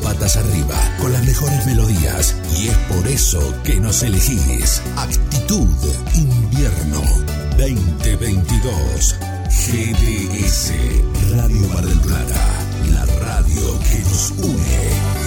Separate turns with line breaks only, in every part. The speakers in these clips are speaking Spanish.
patas arriba, con las mejores melodías. Y es por eso que nos elegís. Actitud Invierno 2022. GDS Radio Mar del Plata. La radio que nos une.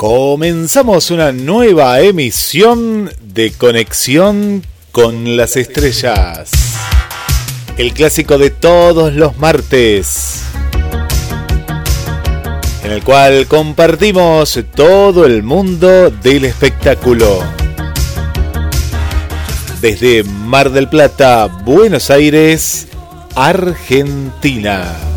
Comenzamos una nueva emisión de Conexión con las Estrellas. El clásico de todos los martes. En el cual compartimos todo el mundo del espectáculo. Desde Mar del Plata, Buenos Aires, Argentina.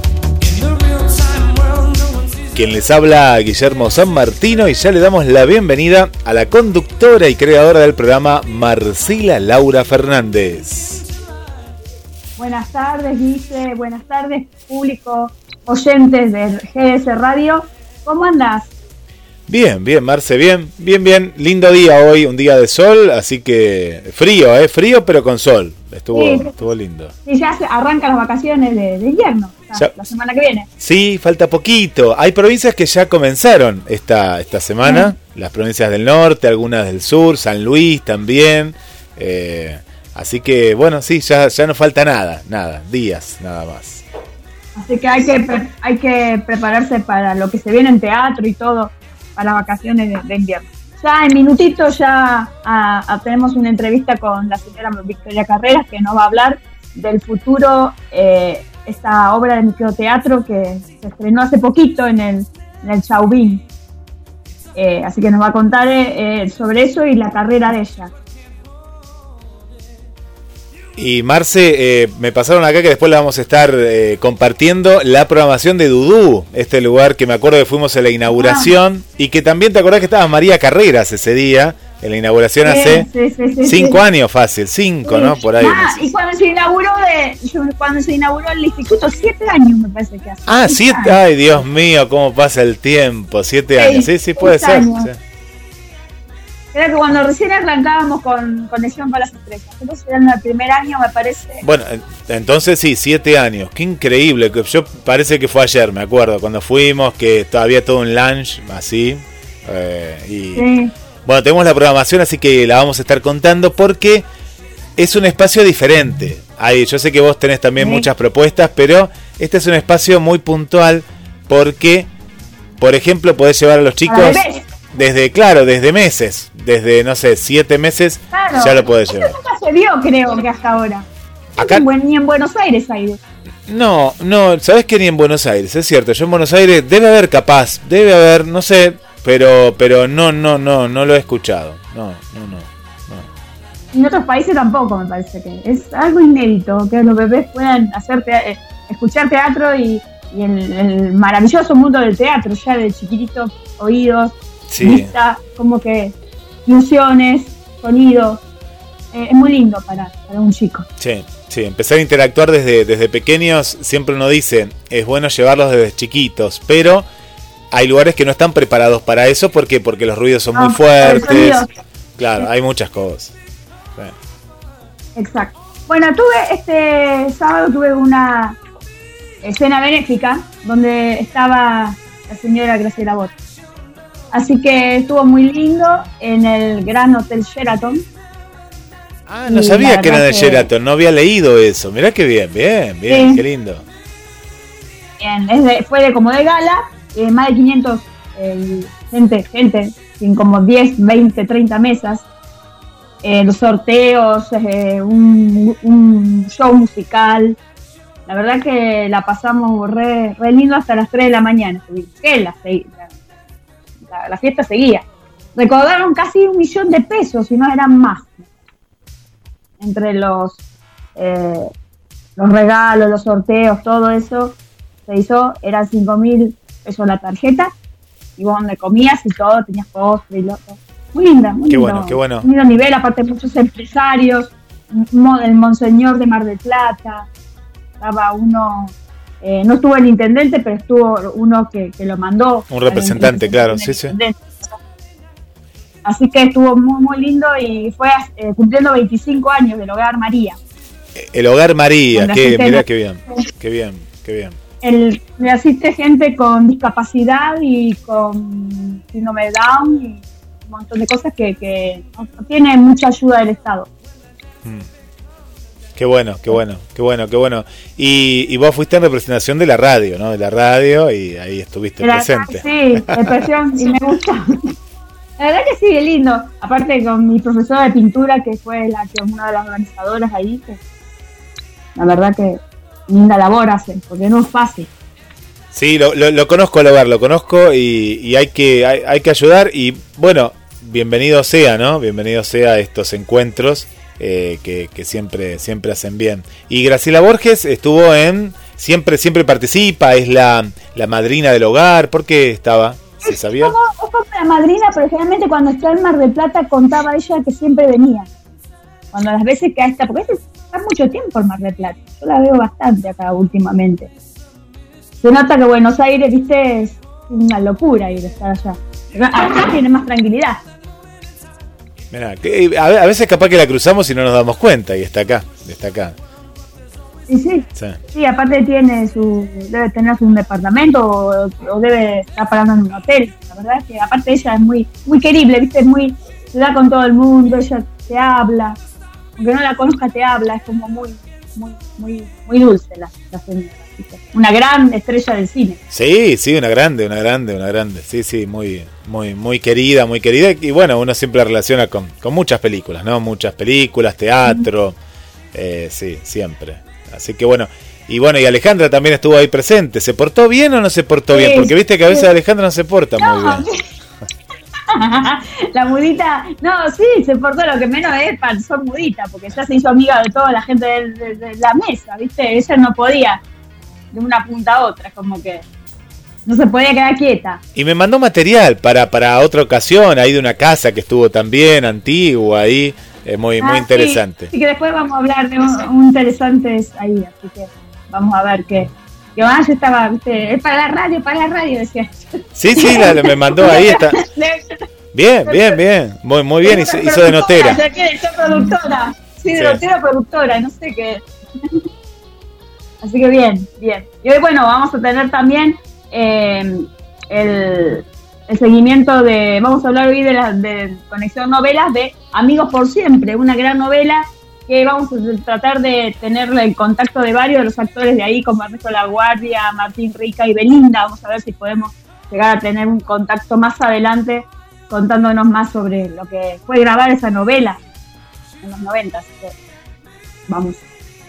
Quien les habla, Guillermo San Martino, y ya le damos la bienvenida a la conductora y creadora del programa, Marcela Laura Fernández.
Buenas tardes, Guille. Buenas tardes, público, oyentes de GS Radio. ¿Cómo andás?
Bien, bien, Marce, bien, bien, bien. Lindo día hoy, un día de sol, así que frío, ¿eh? Frío, pero con sol. Estuvo, estuvo lindo.
Y ya se arrancan las vacaciones de, invierno, la semana que viene.
Sí, falta poquito. Hay provincias que ya comenzaron esta, esta semana, las provincias del norte, algunas del sur, San Luis también. Eh, así que, bueno, sí, ya, ya no falta nada, nada, días, nada más.
Así que hay que, hay que prepararse para lo que se viene en teatro y todo a las vacaciones de, invierno. Ya en minutitos ya tenemos una entrevista con la señora Victoria Carreras que nos va a hablar del futuro, eh, esta obra de microteatro que se estrenó hace poquito en el, en el Chauvin. Eh, así que nos va a contar eh, sobre eso y la carrera de ella.
Y Marce, eh, me pasaron acá que después le vamos a estar eh, compartiendo la programación de Dudú, este lugar que me acuerdo que fuimos a la inauguración y que también te acordás que estaba María Carreras ese día, en la inauguración hace cinco años fácil, cinco, ¿no? Por ahí.
Ah, y cuando se inauguró de, cuando se inauguró el instituto, siete años me parece que hace.
Ah, siete, ay Dios mío, cómo pasa el tiempo, siete años, sí, sí puede ser.
Era que cuando recién arrancábamos con Conexión para las Estrellas. Entonces era en el primer año, me parece.
Bueno, entonces sí, siete años. Qué increíble. Yo parece que fue ayer, me acuerdo, cuando fuimos, que todavía todo un lunch así. Eh, y bueno, tenemos la programación, así que la vamos a estar contando porque es un espacio diferente. Ahí, yo sé que vos tenés también muchas propuestas, pero este es un espacio muy puntual porque, por ejemplo, podés llevar a los chicos desde, claro, desde meses, desde, no sé, siete meses, ya lo puedes llevar.
nunca se vio, creo que hasta ahora. Acá... Ni en Buenos Aires hay.
No, no, sabes que ni en Buenos Aires, es cierto. Yo en Buenos Aires debe haber capaz, debe haber, no sé, pero, pero no, no, no, no lo he escuchado. No, no, no.
En otros países tampoco me parece que es algo inédito que los bebés puedan hacer eh, escuchar teatro y, el, maravilloso mundo del teatro, ya de chiquititos oídos, vista, como que ilusiones, sonido. Eh, es muy lindo para, para, un chico.
Sí, sí, empezar a interactuar desde, desde pequeños, siempre uno dice, es bueno llevarlos desde chiquitos, pero hay lugares que no están preparados para eso porque porque los ruidos son muy fuertes. Claro, hay muchas cosas.
Exacto. Bueno, tuve este sábado tuve una escena benéfica donde estaba la señora Graciela Bot. Así que estuvo muy lindo en el Gran Hotel Sheraton.
Ah, no sabía que era de Sheraton, no había leído eso. Mirá qué bien, bien, bien, qué lindo.
Bien, fue de como de gala, eh, más de 500 eh, gente, gente, sin como 10, 20, 30 mesas. Eh, los sorteos, un, show musical. La verdad que la pasamos re, lindo hasta las 3 de la mañana. Que la, la, fiesta seguía. Recaudaron casi un millón de pesos, si no eran más. Entre los, eh, los regalos, los sorteos, todo eso se hizo, eran 5 mil pesos la tarjeta. Y vos donde comías y todo, tenías postre y lo Muy linda, muy
qué bueno, qué bueno.
Muy nivel, aparte muchos empresarios, el Monseñor de Mar del Plata, estaba uno eh, no estuvo el intendente, pero estuvo uno que, lo mandó.
Un representante, claro, sí, sí.
Así que estuvo muy, muy lindo y fue eh, cumpliendo 25 años del Hogar María.
El Hogar María, que, mira qué bien, qué bien, qué bien.
El, le asiste gente con discapacidad y con síndrome de Down y un montón de cosas que, que no, tiene mucha ayuda del Estado.
Mm. Qué bueno, qué bueno, qué bueno, qué bueno. Y, y, vos fuiste en representación de la radio, ¿no? De la radio y ahí estuviste presente.
Sí, expresión y me gusta. La verdad que sí, es lindo. Aparte con mi profesora de pintura, que fue la que una de las organizadoras ahí, que la verdad que linda labor hacen, porque no es fácil.
Sí, lo, lo, conozco al hogar, lo conozco y, y hay, que, hay, hay, que ayudar y bueno, bienvenido sea, ¿no? Bienvenido sea a estos encuentros eh, que, que, siempre, siempre hacen bien. Y Graciela Borges estuvo en, siempre, siempre participa, es la, la madrina del hogar, ¿por qué estaba? ¿Se sabía?
Como la madrina, pero generalmente cuando está en Mar del Plata contaba ella que siempre venía. Cuando las veces que está, porque está mucho tiempo en Mar del Plata, yo la veo bastante acá últimamente. Se nota que Buenos Aires, viste, es una locura ir a estar allá. Acá tiene más tranquilidad.
Mirá, que, a, veces capaz que la cruzamos y no nos damos cuenta y está acá, está acá.
Sí, sí. Sí, sí aparte tiene su, debe tener un departamento o, o, debe estar pagando en un hotel. La verdad es que aparte ella es muy, muy querible, viste, es muy, se da con todo el mundo, ella te habla, aunque no la conozca te habla, es como muy, muy, muy, muy dulce la, la señora una gran estrella del cine.
Sí, sí, una grande, una grande, una grande. Sí, sí, muy, muy, muy querida, muy querida. Y bueno, uno siempre la relaciona con, con muchas películas, ¿no? Muchas películas, teatro. Eh, sí, siempre. Así que bueno. Y bueno, y Alejandra también estuvo ahí presente. ¿Se portó bien o no se portó sí, bien? Porque viste que a veces Alejandra no se porta no, muy bien.
la mudita, no, sí, se portó lo que menos es para ser mudita, porque ya se hizo amiga de toda la gente de, de, de la mesa, ¿viste? Ella no podía de una punta a otra, como que no se podía quedar quieta.
Y me mandó material para, para otra ocasión, ahí de una casa que estuvo también, antigua, ahí, eh, muy, ah, muy interesante.
Sí, que después vamos a hablar de un, un interesantes ahí, así que vamos a ver qué. Que más yo estaba, ¿viste? es para la radio, para la radio, decía.
Sí, sí, la, me mandó ahí, está. Bien, bien, bien, muy, muy bien, hizo, hizo de notera.
Que productora, sí, de sí. notera productora, no sé qué. Así que bien, bien. Y hoy, bueno, vamos a tener también eh, el, el, seguimiento de, vamos a hablar hoy de, la, de Conexión Novelas de Amigos por Siempre, una gran novela que vamos a tratar de tener el contacto de varios de los actores de ahí, como Ernesto La Guardia, Martín Rica y Belinda. Vamos a ver si podemos llegar a tener un contacto más adelante contándonos más sobre lo que fue grabar esa novela en los 90. Así que vamos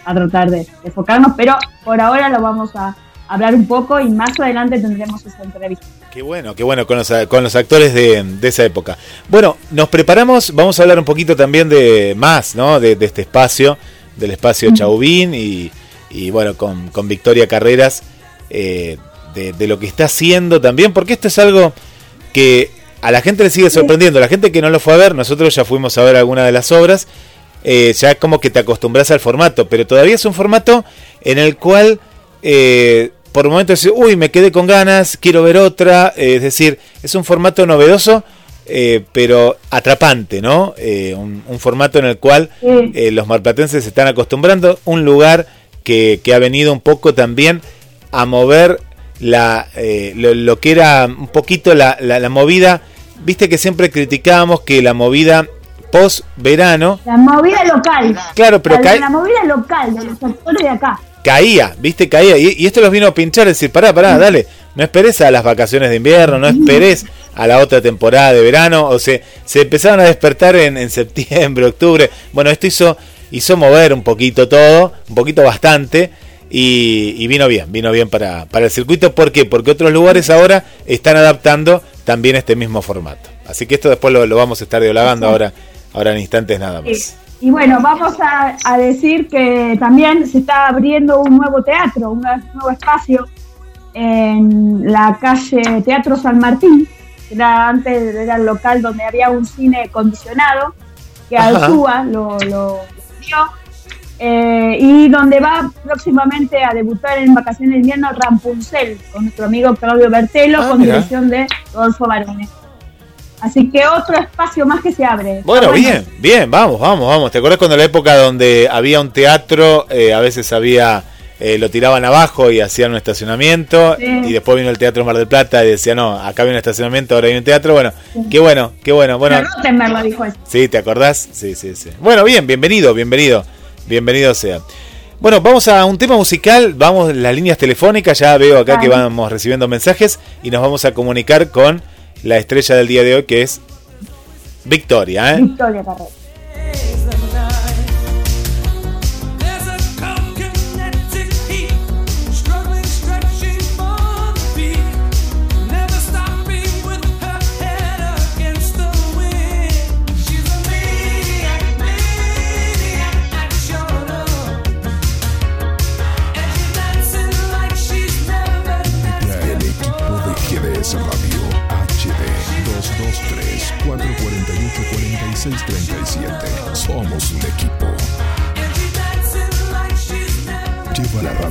a tratar de, enfocarnos, pero por ahora lo vamos a hablar un poco y más adelante tendremos esa entrevista.
Qué bueno, qué bueno con los, con los actores de, de, esa época. Bueno, nos preparamos, vamos a hablar un poquito también de más, ¿no? De, de este espacio, del espacio Chauvin y, y, bueno, con, con Victoria Carreras, eh, de, de, lo que está haciendo también, porque esto es algo que a la gente le sigue sorprendiendo, la gente que no lo fue a ver, nosotros ya fuimos a ver alguna de las obras eh, ya como que te acostumbras al formato, pero todavía es un formato en el cual eh, por momentos dices, uy, me quedé con ganas, quiero ver otra, eh, es decir, es un formato novedoso, eh, pero atrapante, ¿no? Un, un, formato en el cual los marplatenses se están acostumbrando, un lugar que, que, ha venido un poco también a mover la, lo, lo, que era un poquito la, la, la movida, viste que siempre criticábamos que la movida post verano.
La movida local.
Claro, pero
la, la movida local de los actores de acá.
Caía, viste, caía. Y, y, esto los vino a pinchar, decir, pará, pará, dale. No esperes a las vacaciones de invierno, no esperes a la otra temporada de verano. O sea, se empezaron a despertar en, en septiembre, octubre. Bueno, esto hizo, hizo mover un poquito todo, un poquito bastante. Y, y, vino bien, vino bien para, para el circuito. ¿Por qué? Porque otros lugares ahora están adaptando también este mismo formato. Así que esto después lo, lo vamos a estar dialogando ahora ahora en instantes nada más.
Y, bueno, vamos a, a, decir que también se está abriendo un nuevo teatro, un nuevo espacio en la calle Teatro San Martín, que era antes era el local donde había un cine condicionado, que Alzúa lo, lo, dio, eh, y donde va próximamente a debutar en vacaciones de invierno Rampunzel, con nuestro amigo Claudio Bertelo, ah, con mira. dirección de Rodolfo Barone.
Así que otro espacio más que se abre.
Bueno, bien, bien, vamos, vamos, vamos. ¿Te acuerdas cuando la época donde había un teatro, eh, a veces había, eh, lo tiraban abajo y hacían un estacionamiento, y después vino el Teatro Mar del Plata y decía, no, acá hay un estacionamiento, ahora hay un teatro, bueno, qué bueno, qué bueno. bueno
lo dijo eso.
Sí, ¿te acordás? Sí, sí, sí. Bueno, bien, bienvenido, bienvenido, bienvenido sea. Bueno, vamos a un tema musical, vamos las líneas telefónicas, ya veo acá que vamos recibiendo mensajes y nos vamos a comunicar con la estrella del día de hoy que es Victoria. ¿eh?
Victoria Carrera.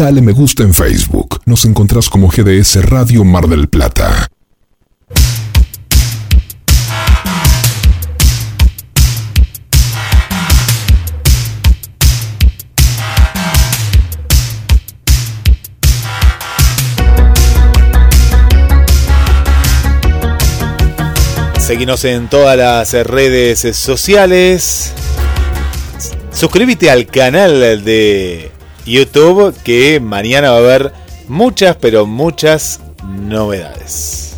Dale me gusta en Facebook. Nos encontrás como GDS Radio Mar del Plata.
Seguimos en todas las redes sociales. Suscríbete al canal de YouTube que mañana va a haber muchas, pero muchas novedades.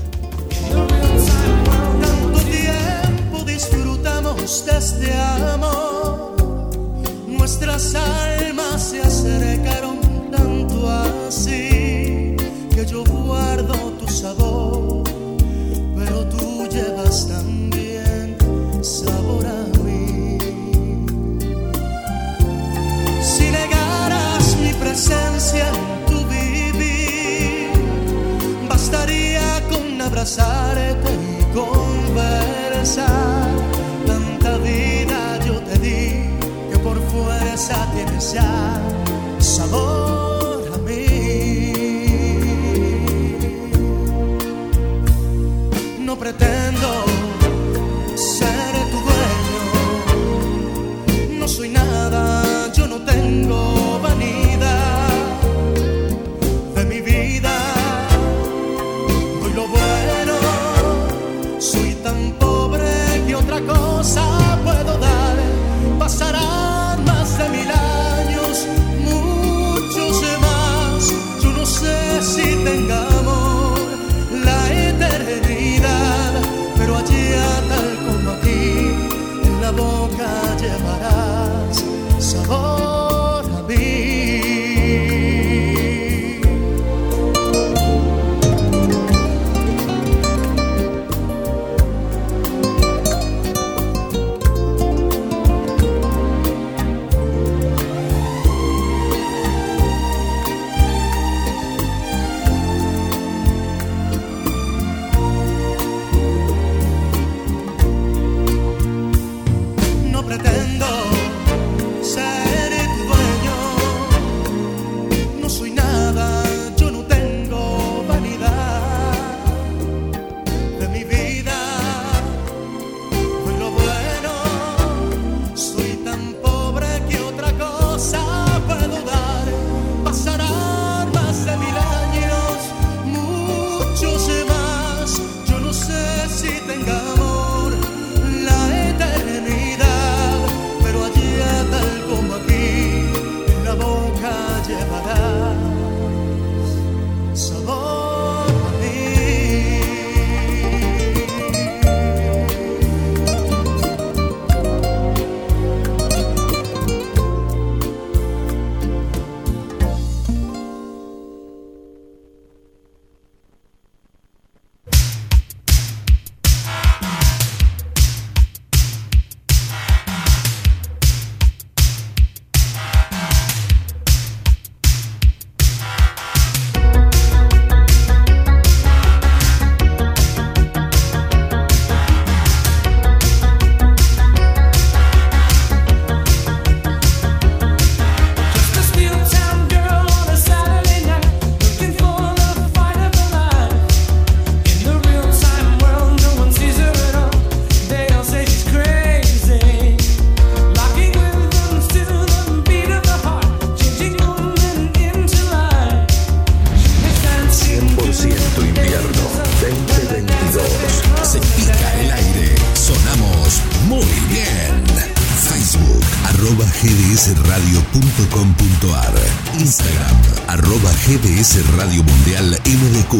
gdsradio.com.ar Instagram arroba GDS Radio Mundial MDQ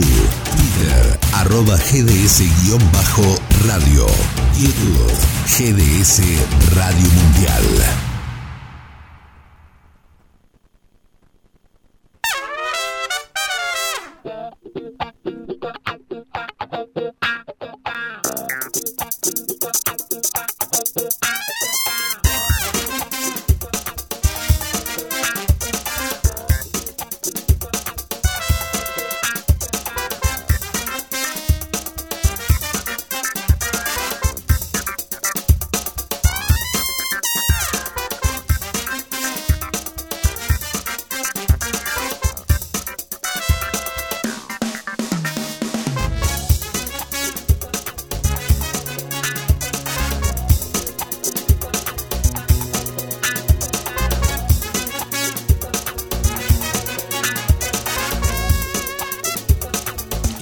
Twitter arroba GDS-radio YouTube GDS Radio. Mundial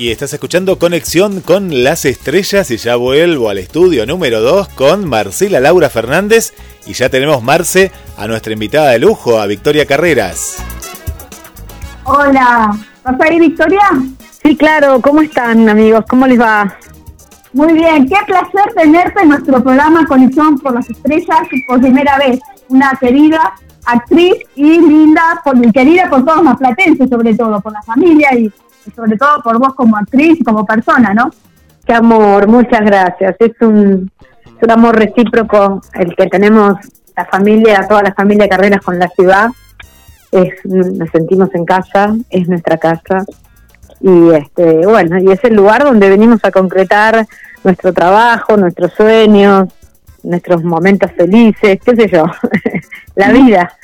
y estás escuchando Conexión con las Estrellas y ya vuelvo al estudio número 2 con Marcela Laura Fernández y ya tenemos Marce a nuestra invitada de lujo, a Victoria Carreras.
Hola, ¿vas ahí Victoria?
Sí, claro, ¿cómo están amigos? ¿Cómo les va?
Muy bien, qué placer tenerte en nuestro programa Conexión por las Estrellas por primera vez. Una querida actriz y linda, por, querida por todos los platenses sobre todo, por la familia y sobre todo por vos como actriz y como persona, ¿no?
Qué amor, muchas gracias. Es un, un amor recíproco el que tenemos la familia, toda la familia de carreras con la ciudad. Es, nos sentimos en casa, es nuestra casa. Y este, bueno, y es el lugar donde venimos a concretar nuestro trabajo, nuestros sueños, nuestros momentos felices, qué sé yo, la vida.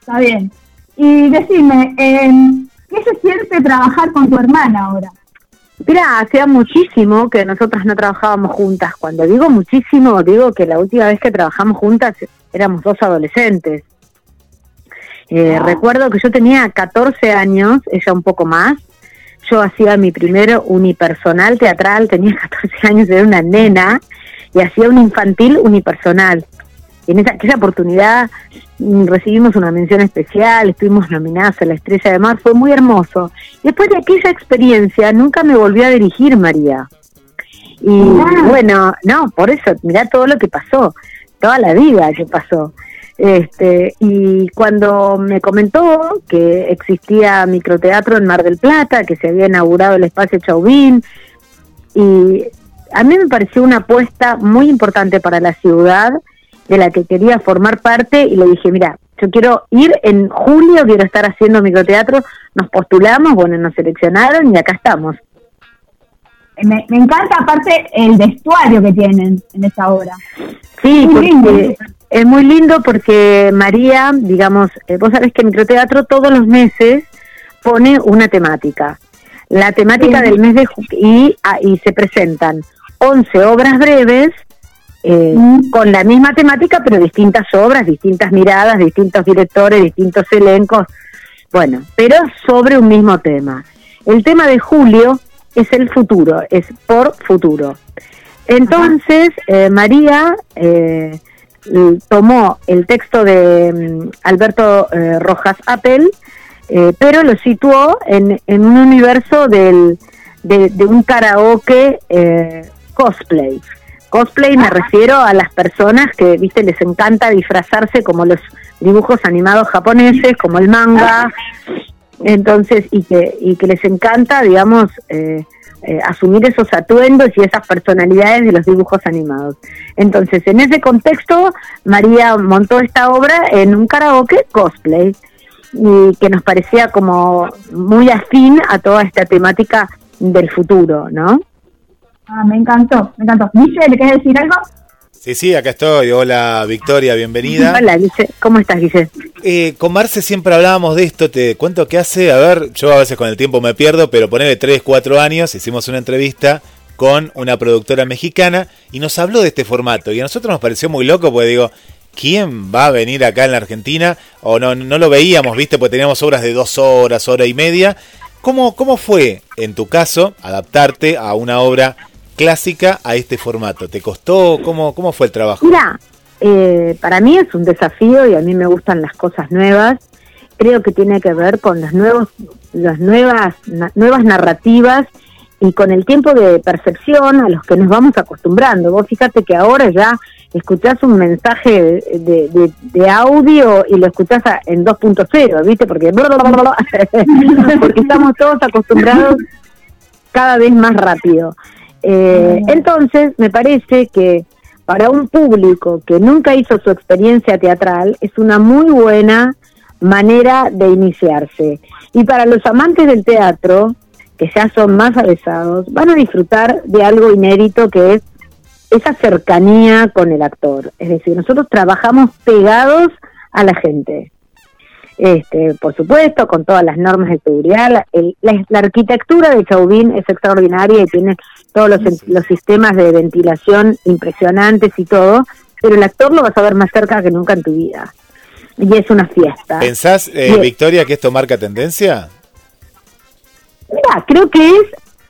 Está bien. Y decime, eh, ¿Qué se siente trabajar con tu hermana ahora?
Mira, hacía muchísimo que nosotras no trabajábamos juntas. Cuando digo muchísimo, digo que la última vez que trabajamos juntas éramos dos adolescentes. Eh, ah. Recuerdo que yo tenía 14 años, ella un poco más. Yo hacía mi primer unipersonal teatral, tenía 14 años, era una nena, y hacía un infantil unipersonal. En esa, aquella oportunidad mm, recibimos una mención especial, estuvimos nominadas a la Estrella de Mar, fue muy hermoso. Después de aquella experiencia nunca me volvió a dirigir María. Y bueno, no, por eso, mirá todo lo que pasó, toda la vida que pasó. Este, y cuando me comentó que existía microteatro en Mar del Plata, que se había inaugurado el espacio Chauvin, y a mí me pareció una apuesta muy importante para la ciudad de la que quería formar parte y le dije, mira, yo quiero ir en julio, quiero estar haciendo microteatro, nos postulamos, bueno, nos seleccionaron y acá estamos.
Me, encanta aparte el vestuario que tienen en esa obra.
Sí, porque es muy lindo porque María, digamos, eh, vos sabés que microteatro todos los meses pone una temática. La temática del mes de y, ah, y se presentan 11 obras breves eh, con la misma temática, pero distintas obras, distintas miradas, distintos directores, distintos elencos, bueno, pero sobre un mismo tema. El tema de Julio es el futuro, es por futuro. Entonces, eh, María eh, tomó el texto de mm, Alberto Rojas Apple, pero lo situó en, en un universo del, de, de un karaoke cosplay. Cosplay me refiero a las personas que, viste, les encanta disfrazarse como los dibujos animados japoneses, como el manga, entonces, y que, y que les encanta, digamos, eh, eh, asumir esos atuendos y esas personalidades de los dibujos animados. Entonces, en ese contexto, María montó esta obra en un karaoke cosplay, y que nos parecía como muy afín a toda esta temática del futuro, ¿no?
Ah, me encantó, me encantó. Guille, ¿le quieres decir algo?
Sí, sí, acá estoy. Hola, Victoria, bienvenida.
Hola, Guille. ¿Cómo estás, Guille?
Eh, con Marce siempre hablábamos de esto. Te cuento que hace, a ver, yo a veces con el tiempo me pierdo, pero ponele 3, 4 años, hicimos una entrevista con una productora mexicana y nos habló de este formato. Y a nosotros nos pareció muy loco porque digo, ¿quién va a venir acá en la Argentina? O no, no lo veíamos, ¿viste? Porque teníamos obras de dos horas, hora y media. ¿Cómo, ¿Cómo fue, en tu caso, adaptarte a una obra clásica a este formato? ¿Te costó? ¿Cómo, cómo fue el trabajo?
Mira, eh, para mí es un desafío y a mí me gustan las cosas nuevas. Creo que tiene que ver con las, nuevos, las nuevas, nuevas narrativas y con el tiempo de percepción a los que nos vamos acostumbrando. Vos fíjate que ahora ya escuchás un mensaje de, audio y lo escuchás en 2.0, ¿viste? Porque estamos todos acostumbrados cada vez más rápido. Eh, entonces, me parece que para un público que nunca hizo su experiencia teatral, es una muy buena manera de iniciarse. Y para los amantes del teatro, que ya son más avesados, van a disfrutar de algo inédito que es esa cercanía con el actor. Es decir, nosotros trabajamos pegados a la gente. Este, por supuesto, con todas las normas de seguridad. La, arquitectura de Chauvin es extraordinaria y tiene todos los, los, sistemas de ventilación impresionantes y todo, pero el actor lo vas a ver más cerca que nunca en tu vida. Y es una fiesta.
¿Pensás, eh, Victoria, que esto marca tendencia?
Mira, creo que es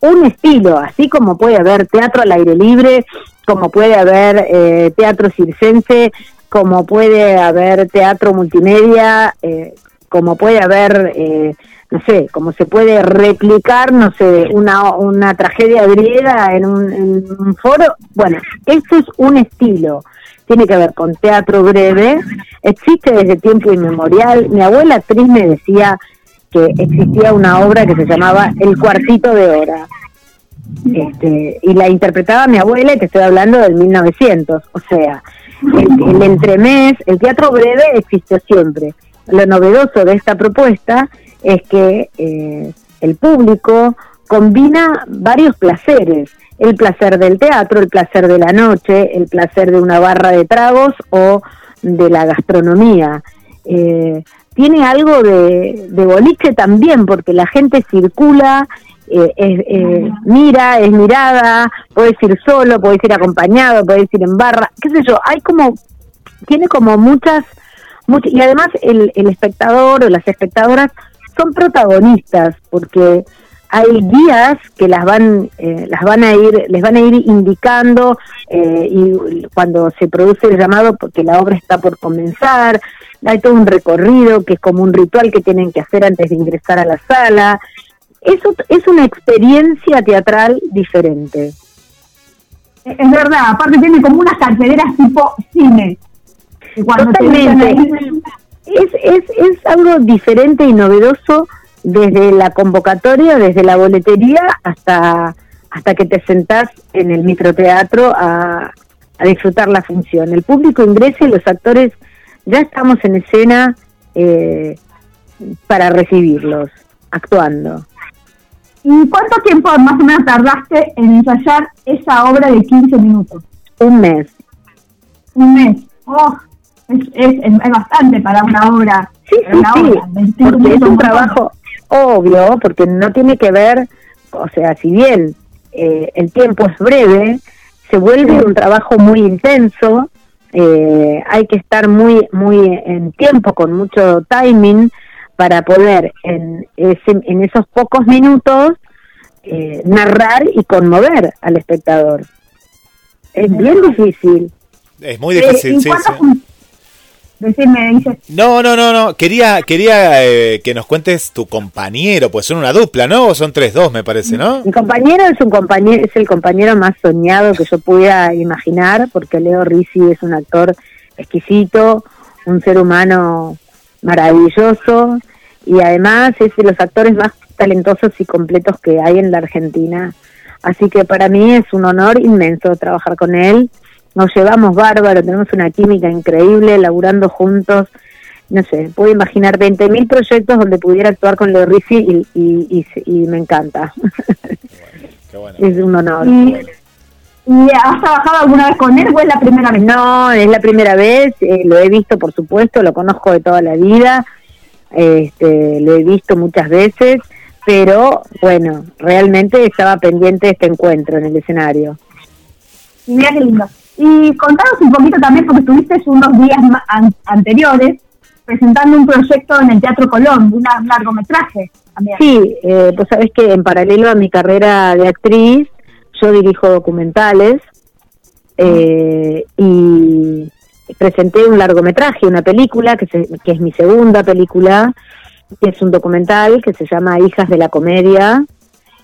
un estilo, así como puede haber teatro al aire libre, como puede haber eh, teatro circense, como puede haber teatro multimedia, eh, como puede haber, eh, no sé, como se puede replicar, no sé, una, una tragedia griega en un, en un foro. Bueno, esto es un estilo tiene que ver con teatro breve, existe desde tiempo inmemorial. Mi abuela actriz me decía que existía una obra que se llamaba El cuartito de hora. Este, y la interpretaba mi abuela, y te estoy hablando del 1900. O sea, el, entremés, el teatro breve existió siempre. Lo novedoso de esta propuesta es que eh, el público combina varios placeres. El placer del teatro, el placer de la noche, el placer de una barra de tragos o de la gastronomía. Eh, tiene algo de, boliche también, porque la gente circula, eh, eh, mira, es mirada, puedes ir solo, puedes ir acompañado, puedes ir en barra, qué sé yo, hay como, tiene como muchas, muchas y además el, el espectador o las espectadoras son protagonistas, porque hay guías que las van eh, las van a ir les van a ir indicando eh, y cuando se produce el llamado porque la obra está por comenzar hay todo un recorrido que es como un ritual que tienen que hacer antes de ingresar a la sala eso es una experiencia teatral diferente
es verdad aparte tiene como unas carteleras tipo cine
Totalmente. es, es, es algo diferente y novedoso desde la convocatoria, desde la boletería hasta, hasta que te sentás en el microteatro a, a disfrutar la función. El público ingresa y los actores ya estamos en escena eh, para recibirlos, actuando.
¿Y cuánto tiempo más o menos tardaste en ensayar esa obra de 15 minutos?
Un mes.
Un mes. Oh, es, es, bastante para una obra.
Sí, sí, sí, porque es un trabajo, obvio, porque no tiene que ver, o sea, si bien eh, el tiempo es breve, se vuelve un trabajo muy intenso, eh, hay que estar muy, muy en tiempo, con mucho timing, para poder en, en esos pocos minutos eh, narrar y conmover al espectador. Es bien difícil.
Es muy difícil, sí, sí. No, no, no, no. Quería, quería eh, que nos cuentes tu compañero, pues son una dupla, ¿no? O son tres, dos, me parece, ¿no?
Mi compañero es un compañero, es el compañero más soñado que yo pudiera imaginar, porque Leo Risi es un actor exquisito, un ser humano maravilloso y además es de los actores más talentosos y completos que hay en la Argentina. Así que para mí es un honor inmenso trabajar con él nos llevamos bárbaro, tenemos una química increíble, laburando juntos. No sé, puedo imaginar 20.000 proyectos donde pudiera actuar con Leo Rizzi y, y, me encanta. Es un honor. ¿Y,
has trabajado alguna vez con él o es la primera vez?
No, es la primera vez, eh, lo he visto por supuesto, lo conozco de toda la vida, este, lo he visto muchas veces, pero bueno, realmente estaba pendiente de este encuentro en el escenario.
Mira qué lindo. Y contanos un poquito también, porque estuviste unos días anteriores presentando un proyecto en el Teatro Colón, un largometraje también.
Sí, eh, pues sabes que en paralelo a mi carrera de actriz, yo dirijo documentales eh, y presenté un largometraje, una película, que, que es mi segunda película, que es un documental que se llama Hijas de la Comedia.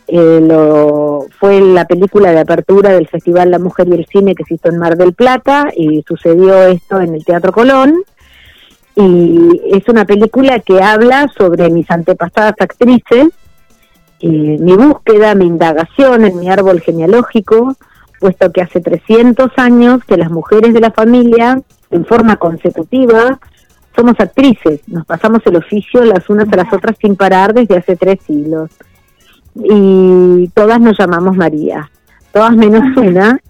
Eh, lo, fue la película de apertura del Festival La Mujer y el Cine que se hizo en Mar del Plata y sucedió esto en el Teatro Colón. Y es una película que habla sobre mis antepasadas actrices, mi búsqueda, mi indagación en mi árbol genealógico, puesto que hace 300 años que las mujeres de la familia, en forma consecutiva, somos actrices, nos pasamos el oficio las unas a las otras sin parar desde hace tres siglos. Y todas nos llamamos María, todas menos una,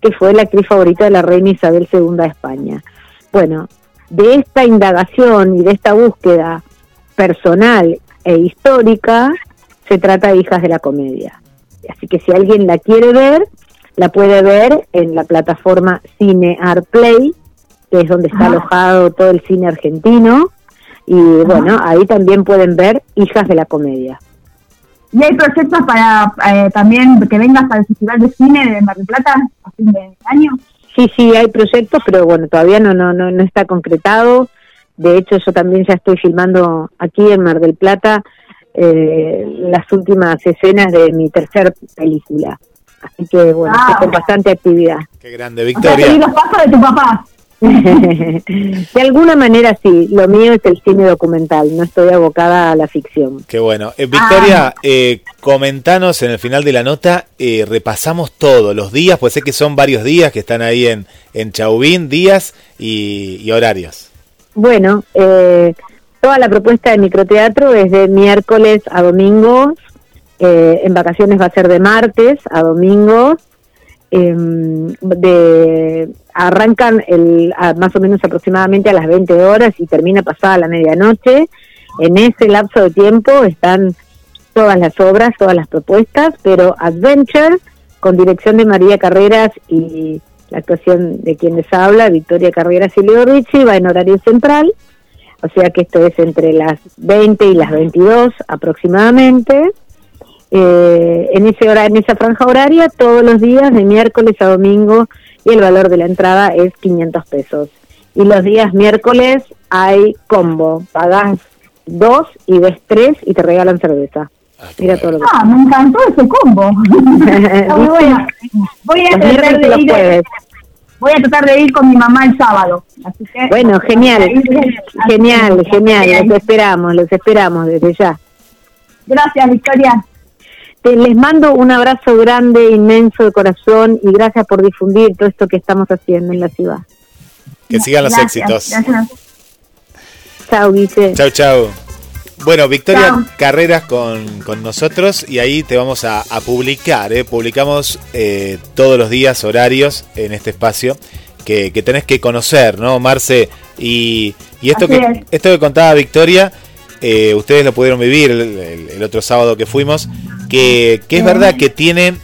que fue la actriz favorita de la reina Isabel II de España. Bueno, de esta indagación y de esta búsqueda personal e histórica se trata de Hijas de la Comedia. Así que si alguien la quiere ver, la puede ver en la plataforma Cine Art Play que es donde está alojado todo el cine argentino. Y bueno, ahí también pueden ver Hijas de la Comedia.
¿Y hay proyectos para eh, también que vengas al Festival de Cine de Mar del Plata a fin de año?
Sí, sí, hay proyectos, pero bueno, todavía no, no, no, no está concretado. De hecho, yo también ya estoy filmando aquí en Mar del Plata eh, las últimas escenas de mi tercer película. Así que bueno, ah, con bastante actividad.
Qué grande, Victoria.
los pasos de tu papá.
de alguna manera sí, lo mío es el cine documental, no estoy abocada a la ficción.
Qué bueno. Eh, Victoria, ah. eh, comentanos en el final de la nota, eh, repasamos todos los días, pues sé que son varios días que están ahí en, en Chauvin, días y, horarios.
Bueno, eh, toda la propuesta de microteatro es de miércoles a domingos, en vacaciones va a ser de martes a domingos, Em, de arrancan el, más o menos aproximadamente a las 20 horas y termina pasada la medianoche. En ese lapso de tiempo están todas las obras, todas las propuestas, pero Adventure, con dirección de María Carreras y la actuación de quien les habla, Victoria Carreras y Leo Ricci, va en horario central, o sea que esto es entre las 20 y las 22 aproximadamente eh, en ese hora, en esa franja horaria todos los días de miércoles a domingo y el valor de la entrada es 500 pesos. Y los días miércoles hay combo, pagás dos y ves tres y te regalan cerveza.
Ah, Mira todo lo que ah me encantó ese combo. voy, a, voy a tratar de ir. Voy a tratar de ir con mi mamá el sábado.
bueno, genial, genial, genial. Los esperamos, los esperamos desde ya.
Gracias, Victoria
les mando un abrazo grande, inmenso de corazón y gracias por difundir todo esto que estamos haciendo en la ciudad.
Que sigan los éxitos.
Chao, Guille.
Chao, chao. Bueno, Victoria Carreras con, con, nosotros y ahí te vamos a, publicar. ¿eh? Publicamos eh, todos los días horarios en este espacio que, que, tenés que conocer, ¿no, Marce? Y, y esto, que, esto que contaba Victoria, eh, ustedes lo pudieron vivir el, otro sábado que fuimos que, es verdad que tiene,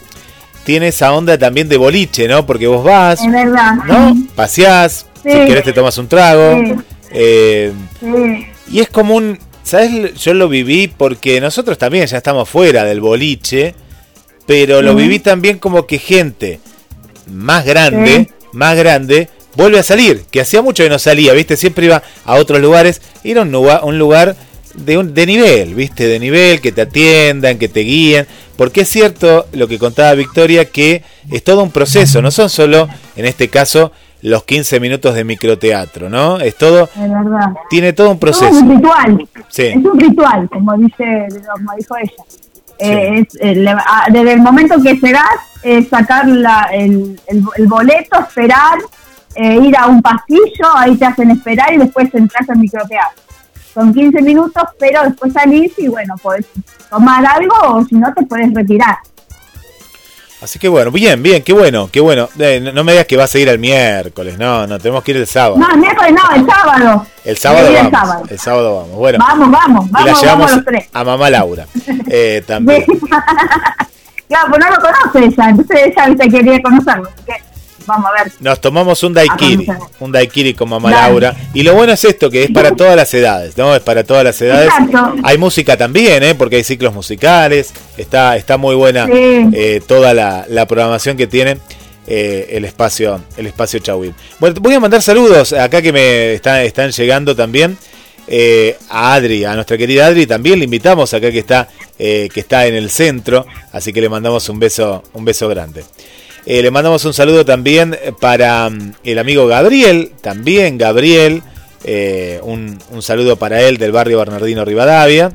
tiene esa onda también de boliche, ¿no? Porque vos vas, ¿no? Paseás, si querés te tomas un trago. Eh, y es como un, ¿sabes? Yo lo viví porque nosotros también ya estamos fuera del boliche, pero lo viví también como que gente más grande, más grande, vuelve a salir, que hacía mucho que no salía, ¿viste? Siempre iba a otros lugares, era un lugar, un lugar de, un, de nivel, ¿viste? De nivel, que te atiendan, que te guíen. Porque es cierto lo que contaba Victoria, que es todo un proceso, no son solo, en este caso, los 15 minutos de microteatro, ¿no? Es todo. Es verdad. Tiene todo un proceso. Es
un ritual. Sí. Es un ritual, como, dice, como dijo ella. Eh, es, eh, desde el momento que llegas, es sacar la, el, el, boleto, esperar, eh, ir a un pasillo, ahí te hacen esperar y después entras al microteatro son 15 minutos, pero después salís y bueno, puedes tomar algo o si no te puedes retirar.
Así que bueno, bien, bien, qué bueno, qué bueno. Eh, no, me digas que vas a ir el miércoles, no, no, tenemos que ir el sábado.
No, el miércoles no, el sábado.
El sábado vamos. El sábado. el sábado. vamos, bueno.
Vamos, vamos, vamos.
Y la llevamos a mamá Laura. eh, también.
claro, pues no lo conoce ella, entonces ella quería conocerlo. Así que vamos a ver.
Nos tomamos un daiquiri, un daiquiri con mamá Laura. Y lo bueno es esto, que es para todas las edades, ¿no? Es para todas las edades. Hay música también, ¿eh? Porque hay ciclos musicales. Está, está muy buena eh, toda la, programación que tienen. eh, el espacio el espacio. Bueno, voy a mandar saludos acá que me están llegando también. Eh, a Adri, a nuestra querida Adri, también le invitamos acá que está, que está en el centro, así que le mandamos un beso, un beso grande. Le mandamos un saludo también para mm, el amigo Gabriel, también Gabriel, un, un, saludo para él del barrio Bernardino Rivadavia.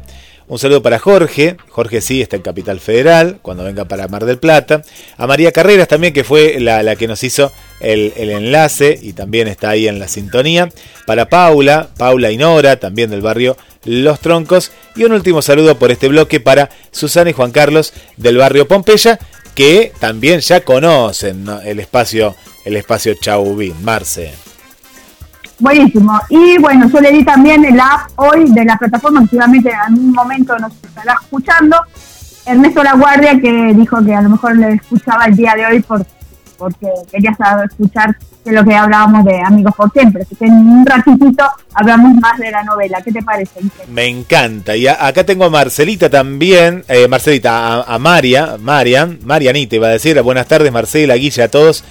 Un saludo para Jorge. Jorge sí está en Capital Federal, cuando venga para Mar del Plata. A María Carreras también, que fue la, que nos hizo el, enlace y también está ahí en la sintonía. Para Paula, Paula y Nora, también del barrio Los Troncos. Y un último saludo por este bloque para Susana y Juan Carlos del barrio Pompeya, que también ya conocen el espacio, el espacio Chauvin. Marce.
Buenísimo. Y bueno, yo le di también el app hoy de la plataforma, efectivamente en algún momento nos estará escuchando. Ernesto La Guardia que dijo que a lo mejor le escuchaba el día de hoy por, porque quería saber, escuchar de lo que hablábamos de Amigos por Siempre. Así que en un ratitito hablamos más de la novela. ¿Qué te parece?
Me encanta. Y acá tengo a Marcelita también, eh, Marcelita, a, María, Marian, Marianita iba a decir. Buenas tardes Marcela, Guilla, a todos.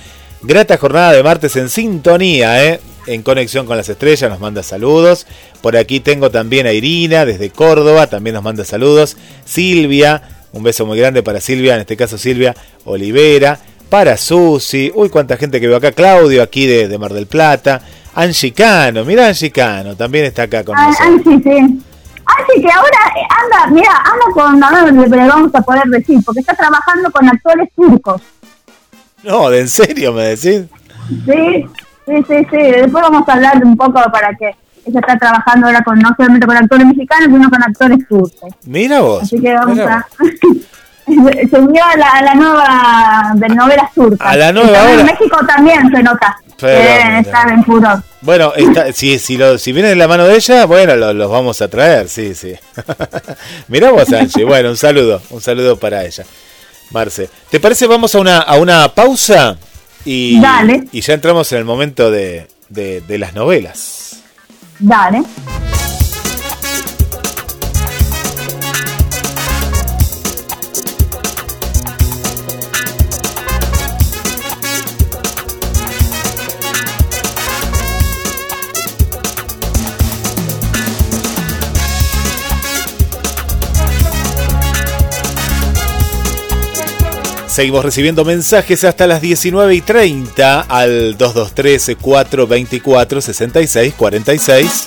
Grata jornada de martes en sintonía, ¿eh? en conexión con las estrellas, nos manda saludos. Por aquí tengo también a Irina desde Córdoba, también nos manda saludos. Silvia, un beso muy grande para Silvia, en este caso Silvia Olivera. Para Susi, uy, cuánta gente que veo acá. Claudio, aquí de, Mar del Plata. Angie Cano, mira Angie Cano, también está acá con
nosotros. Angie, sí. Angie, que ahora anda, mira, anda con, no, le vamos a poder decir, porque está trabajando con actores turcos.
No, ¿de en serio me decís?
Sí, Sí, sí, sí. Después vamos a hablar un poco para que ella está trabajando ahora con no solamente con actores mexicanos, sino con actores turcos.
Mira vos.
Así que vamos a... se unió a la, a la, nueva de novelas turcas.
A la nueva
En México también se nota. Pero, está en furor.
Bueno, si, si, lo, si viene de la mano de ella, bueno, los vamos a traer, sí, sí. Mirá vos, Angie. Bueno, un saludo, un saludo para ella. Marce, ¿te parece vamos a una, a una pausa? Y, y ya entramos en el momento de, de, de las novelas.
Dale.
Seguimos recibiendo mensajes hasta las 19 y 30 al 223-424-6646.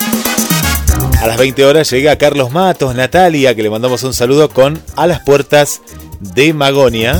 A las 20 horas llega Carlos Matos, Natalia, que le mandamos un saludo con A las puertas de Magonia.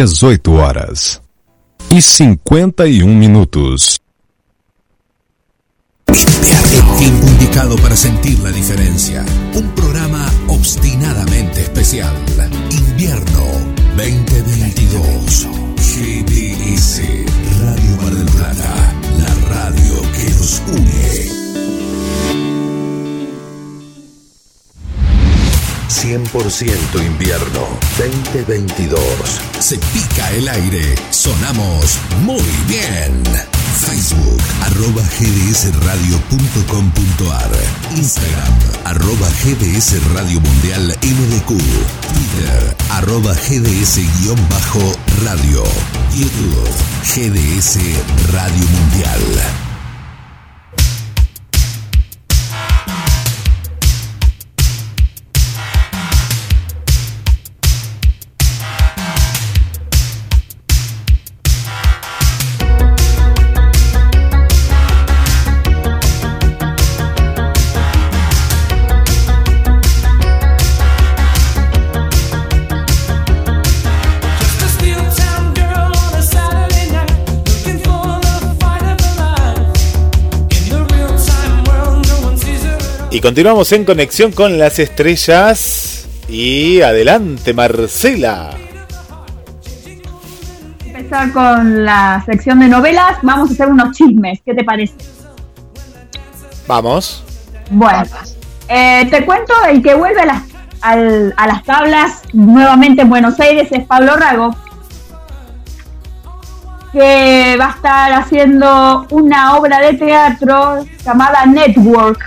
18 horas e 51 minutos.
2022. Se pica el aire. Sonamos muy bien. Facebook, arroba gdsradio.com.ar Instagram, arroba GDS Radio Mundial MDQ Twitter, arroba GDS-radio YouTube, GDS Radio Mundial
Y continuamos en conexión con las estrellas. Y adelante, Marcela.
Empezar con la sección de novelas. Vamos a hacer unos chismes. ¿Qué te parece?
Vamos.
Bueno, eh, te cuento el que vuelve a las, al- a las tablas nuevamente en Buenos Aires es Pablo Rago, que va a estar haciendo una obra de teatro llamada Network,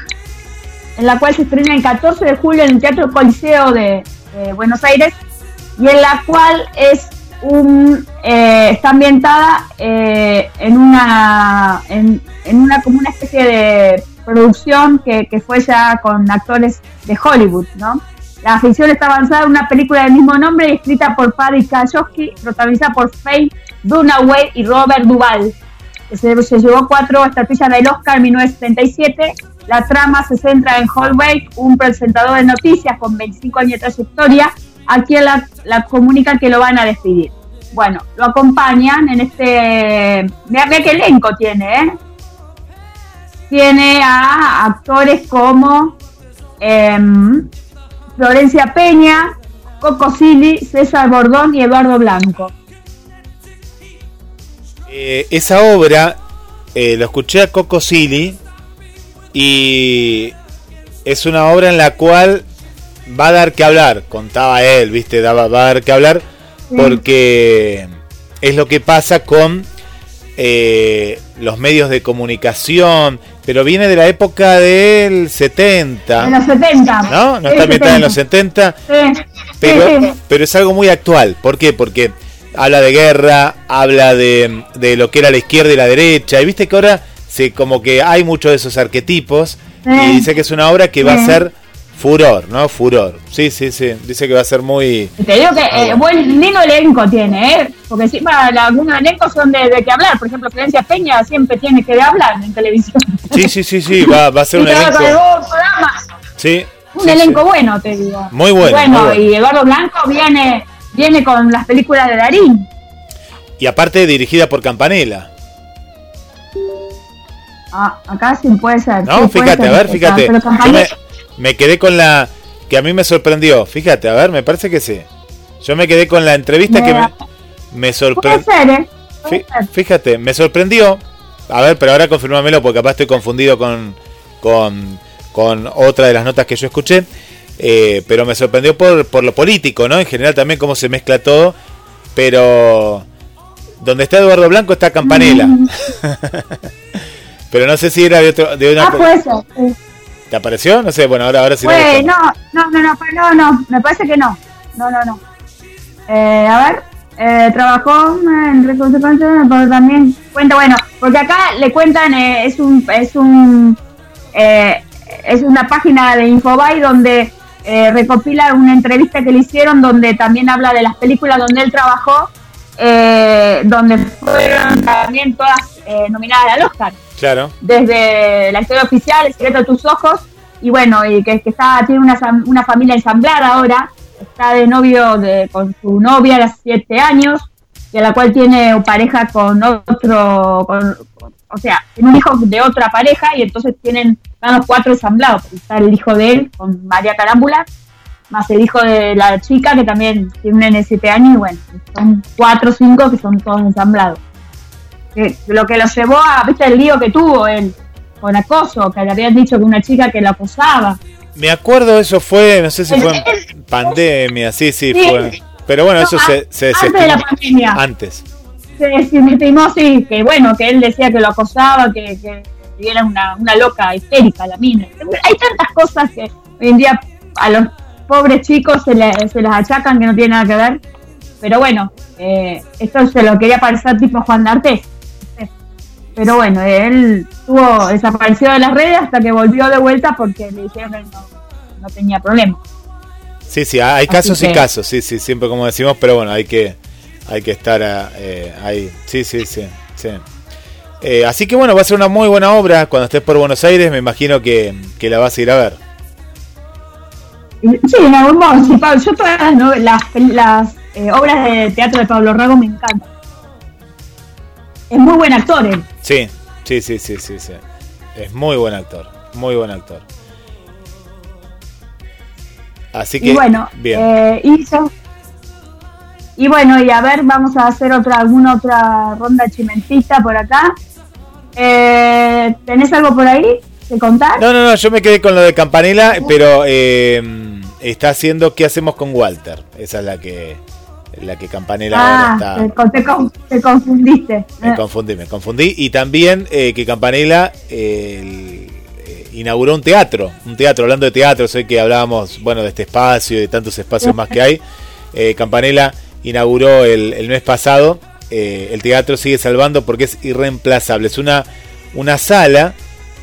en la cual se estrena el 14 de julio en el Teatro Coliseo de, de Buenos Aires y en la cual es un eh, está ambientada eh, en una en, una como una especie de producción que, que fue ya con actores de Hollywood, ¿no? La ficción está avanzada en una película del mismo nombre escrita por Paddy Kachowski, protagonizada por Faye Dunaway y Robert Duvall. Se, llevó cuatro estatuillas del Oscar en 1977. La trama se centra en Holbeck, un presentador de noticias con 25 años de trayectoria, a quien la, la comunican que lo van a despedir. Bueno, lo acompañan en este... Mira, mira qué elenco tiene, ¿eh? Tiene a actores como em, Florencia Peña, Coco Silly, César Bordón y Eduardo Blanco.
Eh, esa obra eh, lo escuché a Coco Silly y es una obra en la cual va a dar que hablar, contaba él, viste, Daba, va a dar que hablar porque es lo que pasa con eh, los medios de comunicación, pero viene de la época del 70,
En los 70.
¿no? No está ambientada en los
70.
70,
Sí,
pero,
sí, sí.
pero es algo muy actual. ¿Por qué? Porque habla de guerra, habla de, de lo que era la izquierda y la derecha. Y viste que ahora se, como que hay muchos de esos arquetipos. Y dice que es una obra que va a
Sí.
ser furor, ¿no? Furor. Sí, sí, sí. Dice que va a ser muy...
Te digo que eh, buen lindo elenco tiene, ¿eh? Porque encima algunos elencos son de, de que hablar. Por ejemplo, Florencia Peña siempre tiene que hablar en televisión.
Sí, sí, sí, sí. Va, va a ser
Y
un elenco... Sí.
Un
sí,
elenco
sí.
bueno, te digo.
Muy bueno,
Y Bueno,
muy bueno.
y Eduardo Blanco viene viene con las películas de Darín.
Y aparte dirigida por Campanella.
Ah, acá sí puede ser.
No,
sí,
fíjate,
ser.
a ver, fíjate.
Pero
Yo me, me quedé con la que a mí me sorprendió. Fíjate, a ver, me parece que sí. Yo me quedé con la entrevista que me, me sorprendió.
¿eh?
Fí-. Fíjate, me sorprendió. A ver, pero ahora confirmámelo porque capaz estoy confundido con, con, con otra de las notas que yo escuché. Eh, pero me sorprendió por, por lo político, ¿no? En general también cómo se mezcla todo. Pero donde está Eduardo Blanco está Campanella. pero no sé si era de, otro, de una...
Ah, sí.
¿Te apareció? No sé, bueno, ahora, ahora sí
Pues, no, no, no, no, no, no, me parece que no. No, no, no. Eh, a ver, eh, trabajó en reconsecuencia, pero también cuenta, bueno, porque acá le cuentan, eh, es un, es un, eh, es una página de Infobay donde eh, recopila una entrevista que le hicieron donde también habla de las películas donde él trabajó, eh, donde fueron también todas eh, nominadas al Oscar
Claro.
desde la historia oficial, El secreto de tus ojos, y bueno, y que, que está, tiene una, una familia ensamblada ahora, está de novio de, con su novia de hace siete años, y a la cual tiene pareja con otro, con, o sea, tiene un hijo de otra pareja y entonces tienen, están los cuatro ensamblados. Está el hijo de él con María Carámbula, más el hijo de la chica que también tiene un 7 años y bueno, son cuatro o cinco que son todos ensamblados. lo que lo llevó a, viste, el lío que tuvo él con acoso, que le habían dicho que una chica que la acosaba.
Me acuerdo, eso fue, no sé si fue en pandemia, sí, sí, fue. Pero bueno, eso se, se
Antes de la pandemia.
Antes.
Estimó, sí, que bueno, que él decía que lo acosaba, que, que era una, una loca histérica la mina. Hay tantas cosas que hoy en día a los pobres chicos se, le, se las achacan que no tienen nada que ver. Pero bueno, eh, esto se lo quería parecer tipo Juan D'Artes. Pero bueno, él tuvo desaparecido de las redes hasta que volvió de vuelta porque le dijeron que no, no tenía problema.
Sí, sí, hay casos y casos, sí, sí, siempre como decimos, pero bueno, hay que, hay que estar eh, ahí. Sí, sí, sí. sí. Eh, así que bueno, va a ser una muy buena obra cuando estés por Buenos Aires, me imagino que, que la vas a ir a ver.
Sí, en algún modo, sí, Pablo. Yo todas las, las, eh, obras de teatro de Pablo Rago me encantan. Es muy buen actor él.
Sí, sí, sí, sí, sí, sí. Es muy buen actor, muy buen actor. Así que,
y bueno,
bien.
Eh, hizo, y bueno, y a ver, vamos a hacer otra alguna otra ronda chimentita por acá. Eh, ¿Tenés algo por ahí que contar?
No, no, no, yo me quedé con lo de Campanella, pero eh, está haciendo ¿Qué hacemos con Walter? Esa es la que la que Campanella
ah,
ahora
está. Te, te, confundiste.
Me confundí, me confundí. Y también eh, que Campanella eh, inauguró un teatro, un teatro, hablando de teatro, sé que hablábamos, bueno, de este espacio y de tantos espacios más que hay. Eh, Campanella inauguró el, el mes pasado. Eh, el teatro sigue salvando porque es irreemplazable. Es una, una sala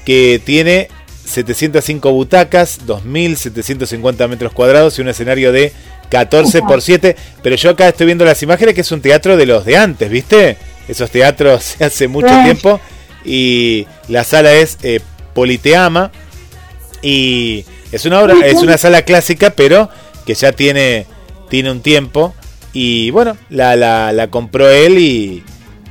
que tiene 705 butacas, 2.750 metros cuadrados y un escenario de 14 por 7. Pero yo acá estoy viendo las imágenes que es un teatro de los de antes, ¿viste? Esos teatros hace mucho tiempo. Y la sala es eh, Politeama. Y es una obra, es una sala clásica, pero que ya tiene, tiene un tiempo. Y bueno, la, la, la compró él y,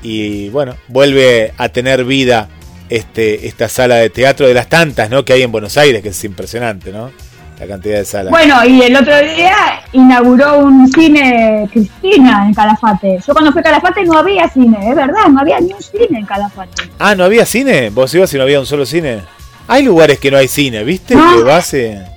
y bueno, vuelve a tener vida este, esta sala de teatro de las tantas ¿no? que hay en Buenos Aires, que es impresionante, ¿no? La cantidad de salas.
Bueno, y el otro día inauguró un cine Cristina en Calafate. Yo cuando fui a Calafate no había cine, es verdad, no había ni un cine en Calafate.
Ah, ¿no había cine? ¿Vos ibas y no había un solo cine? Hay lugares que no hay cine, ¿viste?
No.
Que base...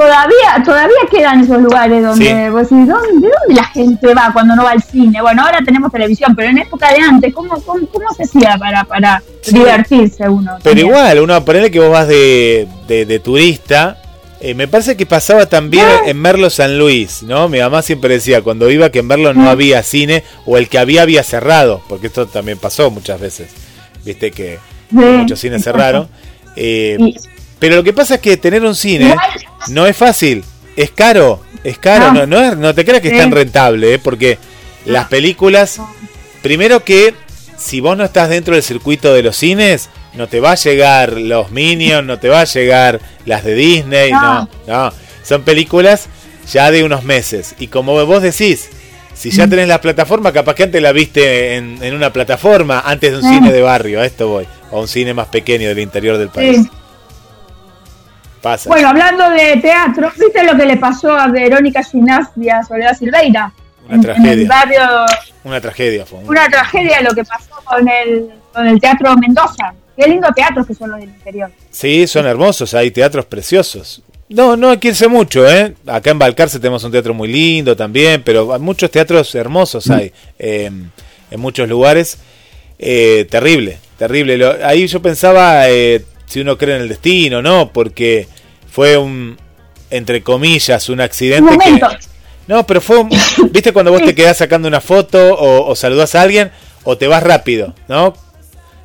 Todavía, todavía quedan esos lugares donde
Sí.
vos decís, ¿dónde, ¿de dónde la gente va cuando no va al cine? Bueno, ahora tenemos televisión, pero en época de antes, ¿cómo, cómo, cómo se hacía para, para
Sí.
divertirse uno?
Pero igual, uno ponele que vos vas de, de, de turista. eh, me parece que pasaba también
Ah.
en Merlo San Luis, ¿no? Mi mamá siempre decía cuando iba que en Merlo
Ah.
no había cine o el que había había cerrado, porque esto también pasó muchas veces. Viste que muchos cines cerraron. Eh, pero lo que pasa es que tener un cine
Igual-
no es fácil, es caro, es caro, no,
No.
no, es- no te creas que es tan rentable, ¿eh? porque las películas, primero que si vos no estás dentro del circuito de los cines, no te va a llegar los Minions, no te va a llegar las de Disney, no,
No.
no, son películas ya de unos meses. Y como vos decís, si ya tenés la plataforma, capaz que antes la viste en, en una plataforma, antes de un
Sí.
cine de barrio, a esto voy, o un cine más pequeño del interior del país.
Sí.
Pasa.
Bueno, hablando de teatro, ¿viste lo que le pasó a Verónica Ginás y a Soledad Silveira?
Una
En-
tragedia.
En el barrio,
Una tragedia fue.
una tragedia lo que pasó con el, con el Teatro Mendoza. Qué lindo teatros que son los del interior.
Sí, son hermosos, hay teatros preciosos. No, no hay que irse mucho, ¿eh? Acá en Balcarce tenemos un teatro muy lindo también, pero hay muchos teatros hermosos hay eh, en muchos lugares. Eh, terrible, terrible. Lo- ahí yo pensaba eh, si uno cree en el destino, ¿no? Porque fue un, entre comillas, un
Un
accidente que...
momento.
No, pero fue, un- viste cuando vos te quedás sacando una foto o, o saludás a alguien o te vas rápido, ¿no?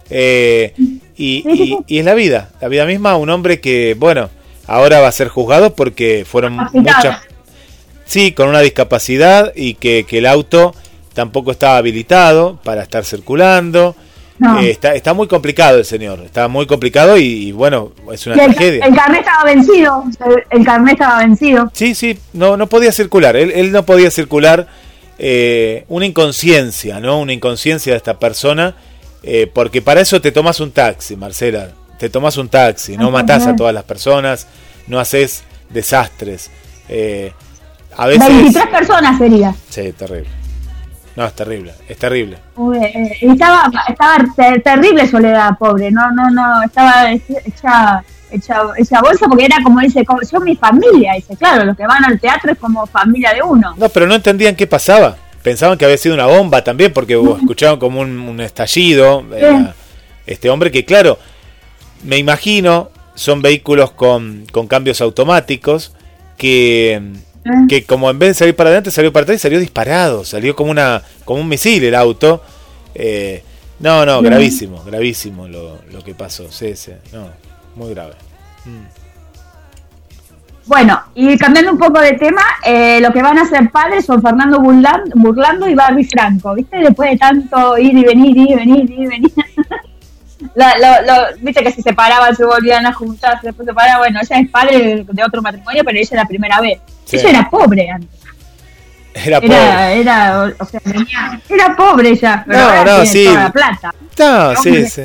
Eh, y, y, y es la vida, la vida misma, un hombre que, bueno, ahora va a ser juzgado porque fueron muchas... Sí, con una discapacidad y que, que el auto tampoco estaba habilitado para estar circulando.
No.
Eh, está, está muy complicado el señor, está muy complicado y, y, bueno, es una
el,
tragedia.
el carnet estaba vencido. El, el carnet estaba vencido.
Sí, sí, no, no podía circular. Él, él no podía circular eh, una inconsciencia, ¿no? Una inconsciencia de esta persona, eh, porque para eso te tomas un taxi, Marcela, te tomas un taxi, no matás a todas las personas, no haces desastres. Eh, a veces...
23 personas sería.
Sí, terrible. No, es terrible, es terrible.
Eh, estaba, estaba terrible Soledad, pobre, no, no, no, estaba hecha, hecha, bolsa porque era como dice, yo mi familia, dice, claro, los que van al teatro es como familia de uno.
No, pero no entendían qué pasaba, pensaban que había sido una bomba también porque escuchaban como un, estallido, este hombre que claro, me imagino, son vehículos con, con cambios automáticos que. Que como en vez de salir para adelante salió para atrás y salió disparado, salió como una como un misil el auto. Eh, no, no, gravísimo, gravísimo lo, lo que pasó, sí, sí, no, muy grave. Mm.
Bueno, y cambiando un poco de tema, eh, lo que van a ser padres son Fernando Burlando, y Barbie Franco, ¿viste? Después de tanto ir y venir, ir y venir, ir y venir. Viste que se separaban, se volvían a juntar, después se separaban. Bueno, ella es padre de, otro matrimonio, pero ella es la primera vez. Ella era pobre antes.
Era pobre.
Era, o sea, era pobre ella, pero no, no, sí. Toda la plata.
No, sí, sí.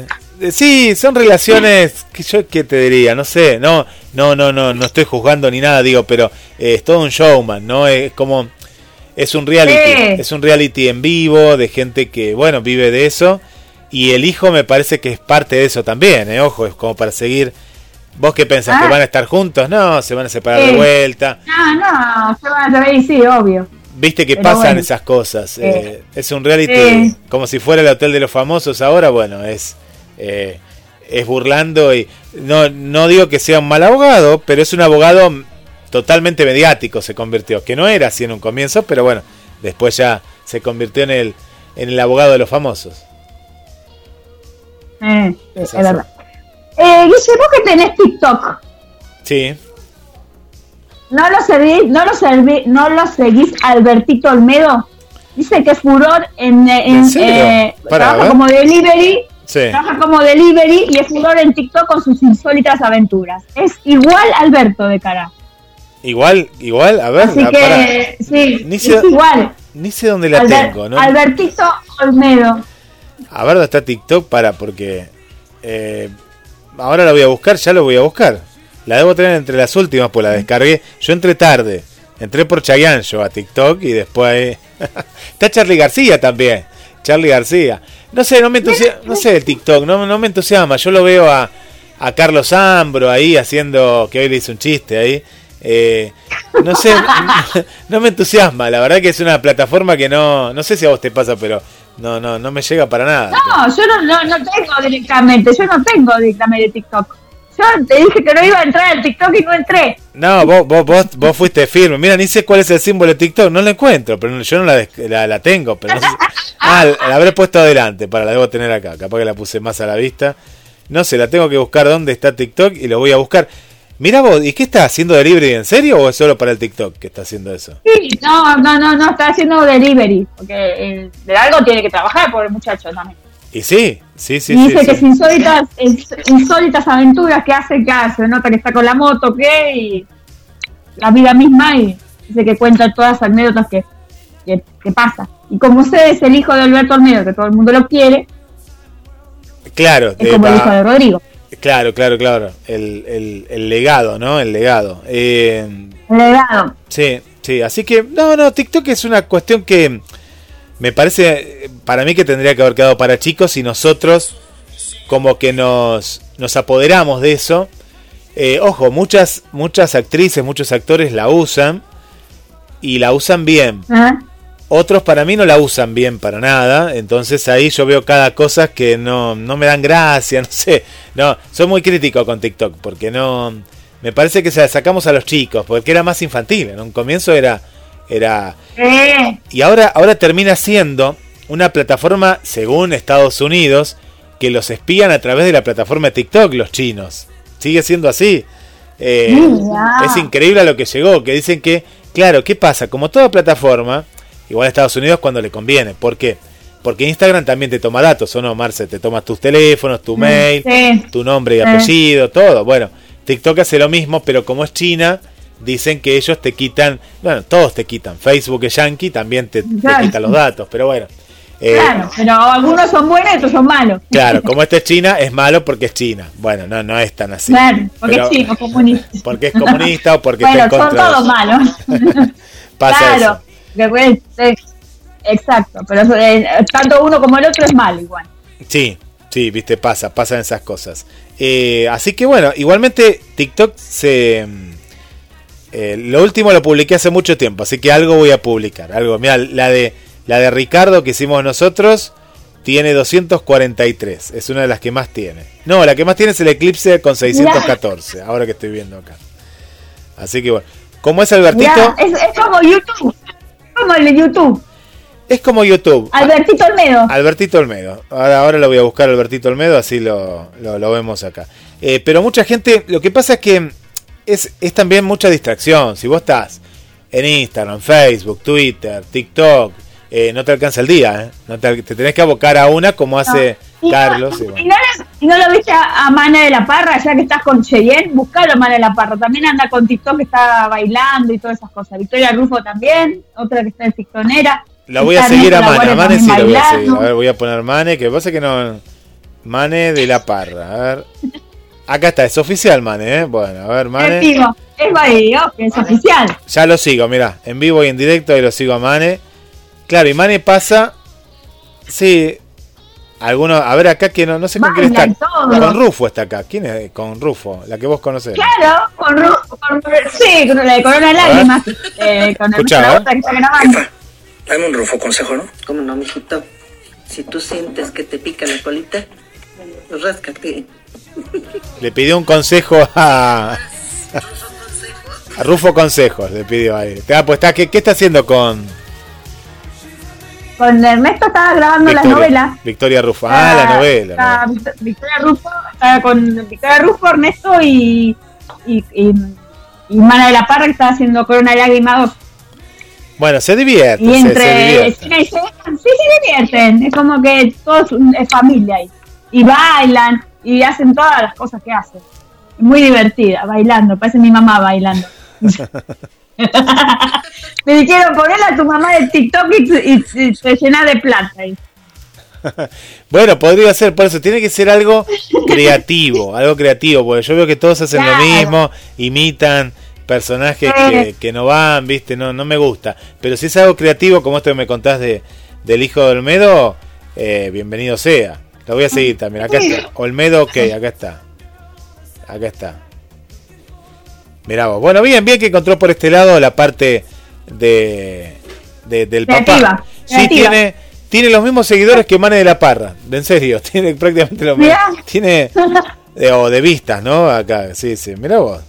Sí, son relaciones que yo qué te diría, no sé, no, no, no, no, no estoy juzgando ni nada, digo, pero eh, es todo un showman, ¿no? Es como es un reality, es un reality en vivo de gente que, bueno, vive de eso y el hijo me parece que es parte de eso también, ¿eh? Ojo, es como para seguir. ¿Vos qué pensás? ¿Que ah. van a estar juntos? No, se van a separar de vuelta.
No, no, se van a separar, sí, obvio.
Viste que pasan esas cosas. Eh, es un reality como si fuera el hotel de los famosos ahora. Bueno, es eh, es burlando y no no digo que sea un mal abogado, pero es un abogado totalmente mediático se convirtió, que no era así en un comienzo, pero bueno, después ya se convirtió en el en el abogado de los famosos.
Eh, es, verdad. Eh, Guille, vos que tenés TikTok.
Sí.
¿No lo seguís, no lo serví, no lo seguís Albertito Olmedo? Dice que es furor en, en, eh, trabaja como delivery, sí. trabaja como delivery y es furor en TikTok con sus insólitas aventuras. Es igual Alberto de cara.
Igual, igual, a ver.
Así que, sí, es igual.
Ni sé dónde la tengo, ¿no?
Albertito Olmedo.
A ver dónde está TikTok para, porque eh, ahora la voy a buscar, ya lo voy a buscar. La debo tener entre las últimas, pues la descargué. Yo entré tarde, entré por Chayanne yo a TikTok y después está Charlie García también. Charlie García. No sé, no me entusiasma, no sé el TikTok, no, no me entusiasma. Yo lo veo a, a Carlos Ambro ahí haciendo, que hoy le hice un chiste ahí. Eh, no sé, no me entusiasma. La verdad que es una plataforma que no, no sé si a vos te pasa, pero no, no, no me llega para nada.
No, yo no, no, no tengo directamente, yo no tengo directamente TikTok. Yo te dije que no iba a entrar al TikTok y no entré.
No, vos, vos, vos, vos fuiste firme. Mira, ni sé cuál es el símbolo de TikTok, no lo encuentro, pero yo no la, la, tengo. Pero ah, la habré puesto adelante, para la debo tener acá. Capaz que la puse más a la vista. No sé, la tengo que buscar dónde está TikTok y lo voy a buscar. Mira vos, ¿y qué está haciendo delivery en serio o es solo para el TikTok que está haciendo eso?
Sí, no, no, no, no, está haciendo delivery, porque eh, de algo tiene que trabajar por el muchacho también.
Y sí, sí, sí.
Y dice que
es
insólitas, insólitas aventuras que hace, que hace, nota que está con la moto, que y la vida misma y dice que cuenta todas las anécdotas que, que, pasa. Y como usted es el hijo de Alberto Olmedo, que todo el mundo lo quiere,
claro,
es como el hijo de Rodrigo.
Claro, claro, claro. El, el, legado, ¿no? El legado.
Eh, legado.
Sí, sí. Así que, no, no, TikTok es una cuestión que me parece, para mí que tendría que haber quedado para chicos y nosotros como que nos, nos apoderamos de eso. Eh, ojo, muchas, muchas actrices, muchos actores la usan y la usan bien. Otros para mí no la usan bien para nada, entonces ahí yo veo cada cosa que no, no me dan gracia, no sé. No, soy muy crítico con TikTok porque no... Me parece que se la sacamos a los chicos, porque era más infantil. En un comienzo era... era Y ahora, ahora termina siendo una plataforma, según Estados Unidos, que los espían a través de la plataforma de TikTok los chinos. Sigue siendo así. Eh, es increíble a lo que llegó, que dicen que, claro, ¿qué pasa? Como toda plataforma, Igual a Estados Unidos cuando le conviene. ¿Por qué? Porque Instagram también te toma datos, ¿o no, Marce? Te toma tus teléfonos, tu mm, mail, tu nombre y apellido, todo. Bueno, TikTok hace lo mismo, pero como es China, dicen que ellos te quitan, bueno, todos te quitan. Facebook es yankee, también te, te
Claro.
quita los datos, pero bueno. Eh,
Claro, pero algunos son buenos y otros son malos.
Claro, como este es China, es malo porque es China. Bueno, no, no es tan así.
Claro, porque
Pero-
es chico, comunista.
Porque es comunista o porque
Bueno,
está en
son
contra de
todos malos.
Pasa
claro,
eso.
Exacto, pero eh, tanto uno como el otro es malo igual.
Sí, sí, viste, pasa, pasan esas cosas. Eh, así que bueno, igualmente TikTok se... mm, eh, lo último lo publiqué hace mucho tiempo, así que algo voy a publicar. Algo, mira, la de, la de Ricardo que hicimos nosotros tiene 243, es una de las que más tiene. No, la que más tiene es el Eclipse con 614, ahora que estoy viendo acá. Así que bueno, como es Albertito,
Mirá, es, es como YouTube, como el YouTube.
es como YouTube.
Albertito Olmedo.
Albertito Olmedo. Ahora, ahora lo voy a buscar Albertito Olmedo, así lo, lo, lo vemos acá. Eh, pero mucha gente, lo que pasa es que es, es también mucha distracción. Si vos estás en Instagram, Facebook, Twitter, TikTok, eh, no te alcanza el día. ¿eh? No te, te tenés que abocar a una como hace Carlos.
no,
y bueno.
y no, lo viste a, a Mana de la Parra, ya que estás con Cheyenne, buscalo a Mana de la Parra. También anda con TikTok que está bailando y todas esas cosas. Victoria Rufo también, otra que está en TikTonera.
La voy a seguir a Mane. A Mane sí la voy a seguir. A ver, voy a poner Mane, que pasa que no... Mane de la Parra. A ver. Acá está, es oficial Mane, ¿eh? Bueno, a ver,
Es
Mane.
vivo, es Bahía, que es oficial.
Ya lo sigo, mirá, en vivo y en directo ahí lo sigo a Mane. Claro, y Mane pasa. Sí. Algunos, a ver acá que no, no sé con quién está. Con Rufo está acá. ¿Quién es con Rufo? La que vos conocés.
Claro, con, Ru- con, sí, con la de Corona Lágrimas, eh, con el
Escuchá,
la
¿eh?
otra que está grabando.
Dame un rufo consejo, ¿no?
¿Cómo no, mijito? Si tú sientes que te pica la colita, pues ráscate.
Le pidió un consejo a. A Rufo Consejos, le pidió ahí. Ah, pues está, ¿qué, qué está haciendo con
Con Ernesto estaba grabando
Victoria?
novelas.
Victoria Rufo. Ah, la novela.
Está Vict- Victoria Rufo, está con Victoria Rufo, Ernesto y, y, y, y Mana de la Parra que está haciendo Corona Lágrima 2.
Bueno, se divierte.
Y
se- se
entre
divierte.
cine y serie, sí se divierten. Es como que todo es, familia ahí. Y bailan y hacen todas las cosas que hacen. Muy divertida, bailando. Parece mi mamá bailando. Me dijeron ponerla a tu mamá de TikTok y, y- y te llena de plata.
Bueno, podría ser, por eso tiene que ser algo creativo, algo creativo, porque yo veo que todos hacen
Claro.
lo mismo, imitan personajes que, que no van, viste, no, no me gusta. Pero si es algo creativo, como esto que me contás de, del hijo de Olmedo, eh, bienvenido sea. Lo voy a seguir también. Acá está. Olmedo, ok, acá está. Acá está. Mirá vos. Bueno, bien, bien que encontró por este lado la parte de, de- del
Creativa,
papá. Sí,
creativa.
tiene, tiene los mismos seguidores que Mane de la Parra. En serio, tiene prácticamente lo mismo.
Mirá.
Tiene, de, o de vistas, ¿no? Acá, sí, sí. Mirá vos.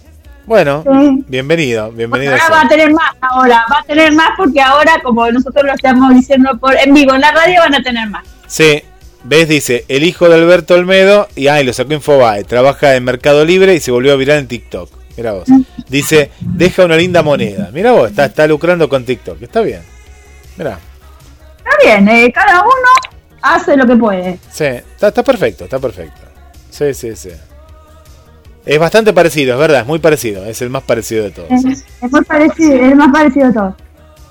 Bueno,
Sí.
bienvenido, bienvenido.
ahora
sea.
va a tener más, ahora va a tener más porque ahora, como nosotros lo estamos diciendo por en vivo en la radio, van a tener más.
Sí, ves, dice, el hijo de Alberto Olmedo, y ay, lo sacó Infobae, trabaja en Mercado Libre y se volvió a viral en TikTok. Mira vos. Dice, deja una linda moneda. Mira vos, está, está lucrando con TikTok. Está bien. Mira,
Está bien, eh, cada uno hace lo que puede.
sí, está, está perfecto, está perfecto. Sí, sí, sí. Es bastante parecido, es verdad, es muy parecido. Es el más parecido de todos.
Es, es muy parecido, es más parecido a todo.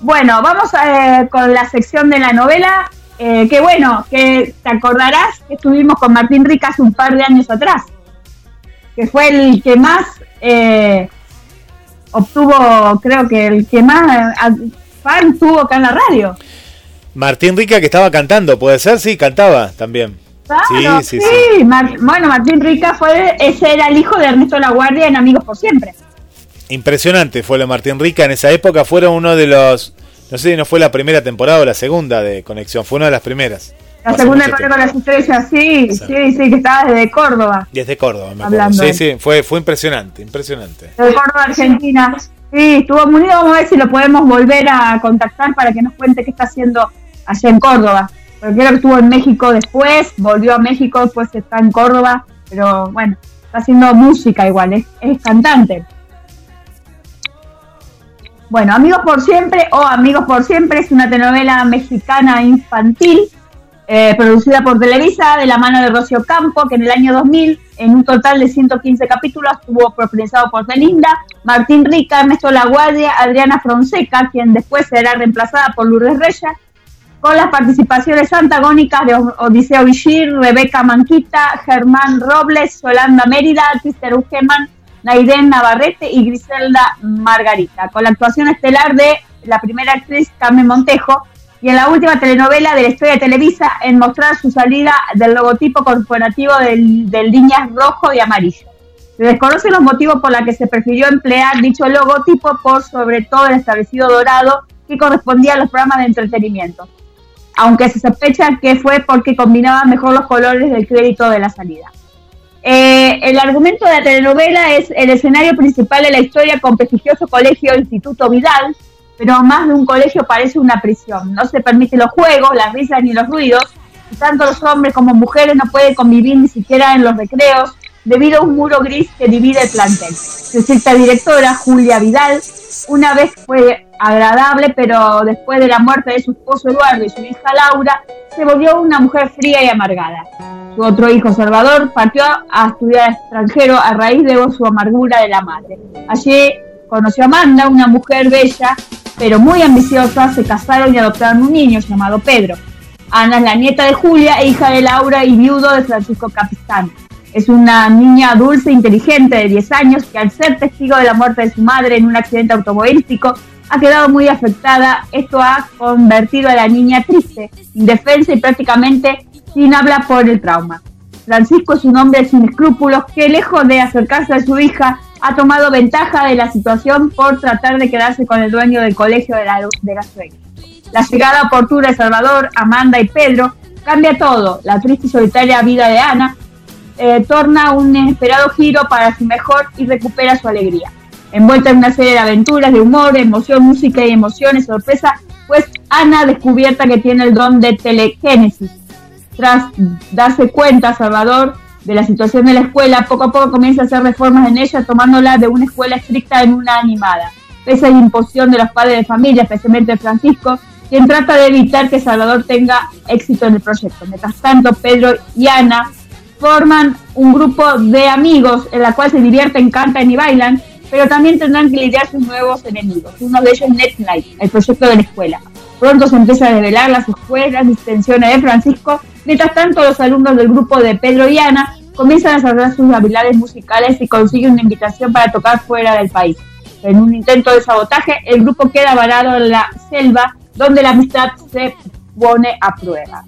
Bueno, vamos eh, con la sección de la novela. eh, que bueno, que te acordarás que estuvimos con Martín Rica hace un par de años atrás, que fue el que más eh, obtuvo, creo que el que más fan tuvo acá en la radio.
Martín Rica que estaba cantando, ¿puede ser? Sí, cantaba también.
Claro,
sí, sí, sí.
sí. Mar- bueno, Martín Rica fue, ese era el hijo de Ernesto Laguardia en Amigos por Siempre.
Impresionante fue lo de Martín Rica. En esa época fueron uno de los. No sé si no fue la primera temporada o la segunda de Conexión, fue una de las primeras.
La segunda
tiempo.
con las estrellas, sí,
Sí.
sí, sí, que estaba desde Córdoba,
Desde Córdoba, me acuerdo.
Hablando
Sí, sí, fue, fue impresionante, impresionante.
desde Córdoba, Argentina. Sí, estuvo muy lindo, vamos a ver si lo podemos volver a contactar para que nos cuente qué está haciendo allá en Córdoba. Porque creo que estuvo en México después, volvió a México, después está en Córdoba, pero bueno, está haciendo música igual, es, es cantante. Bueno, Amigos por Siempre o Amigos por Siempre es una telenovela mexicana infantil eh, producida por Televisa de la mano de Rocío Campo, que en el año 2000 en un total de 115 capítulos, estuvo protagonizado por Belinda, Martín Rica, Ernesto Laguardia, Adriana Fonseca, quien después será reemplazada por Lourdes Reyes, con las participaciones antagónicas de Odiseo Vigir, Rebeca Manquita, Germán Robles, Yolanda Mérida, Cristian Ugeman, Naiden Navarrete y Griselda Margarita, con la actuación estelar de la primera actriz Carmen Montejo, y en la última telenovela de la historia de Televisa en mostrar su salida del logotipo corporativo del, del líneas rojo y amarillo. Se desconocen los motivos por los que se prefirió emplear dicho logotipo por sobre todo el establecido dorado que correspondía a los programas de entretenimiento, aunque se sospecha que fue porque combinaba mejor los colores del crédito de la salida. Eh, el argumento de la telenovela es el escenario principal de la historia con prestigioso colegio Instituto Vidal, pero más de un colegio parece una prisión. No se permiten los juegos, las risas ni los ruidos, y tanto los hombres como mujeres no pueden convivir ni siquiera en los recreos debido a un muro gris que divide el plantel. Su cierta directora, Julia Vidal, una vez fue agradable, pero después de la muerte de su esposo Eduardo y su hija Laura, se volvió una mujer fría y amargada. Su otro hijo, Salvador, partió a estudiar extranjero a raíz de su amargura de la madre. Allí conoció a Amanda, una mujer bella pero muy ambiciosa, se casaron y adoptaron un niño llamado Pedro. Ana es la nieta de Julia, hija de Laura y viudo de Francisco Capistán. Es una niña dulce e inteligente de 10 años que al ser testigo de la muerte de su madre en un accidente automovilístico ha quedado muy afectada. Esto ha convertido a la niña triste, indefensa y prácticamente sin habla por el trauma. Francisco es un hombre sin escrúpulos que lejos de acercarse a su hija ha tomado ventaja de la situación por tratar de quedarse con el dueño del colegio de la, de la suegra. La llegada oportuna de Salvador, Amanda y Pedro cambia todo. La triste y solitaria vida de Ana eh, torna un inesperado giro para su mejor y recupera su alegría. Envuelta en una serie de aventuras, de humor, emoción, música y emociones, sorpresa, pues Ana descubierta que tiene el don de telegénesis. Tras darse cuenta, Salvador de la situación de la escuela, poco a poco comienza a hacer reformas en ella, tomándola de una escuela estricta en una animada. Pese a la imposición de los padres de familia, especialmente Francisco, quien trata de evitar que Salvador tenga éxito en el proyecto. Mientras tanto, Pedro y Ana forman un grupo de amigos en la cual se divierten, cantan y bailan, pero también tendrán que lidiar sus nuevos enemigos. Uno de ellos es Netlight, el proyecto de la escuela. Pronto se empieza a revelar las escuelas y extensiones de Francisco Mientras tanto, los alumnos del grupo de Pedro y Ana comienzan a desarrollar sus habilidades musicales y consiguen una invitación para tocar fuera del país. En un intento de sabotaje, el grupo queda varado en la selva, donde la amistad se pone a prueba.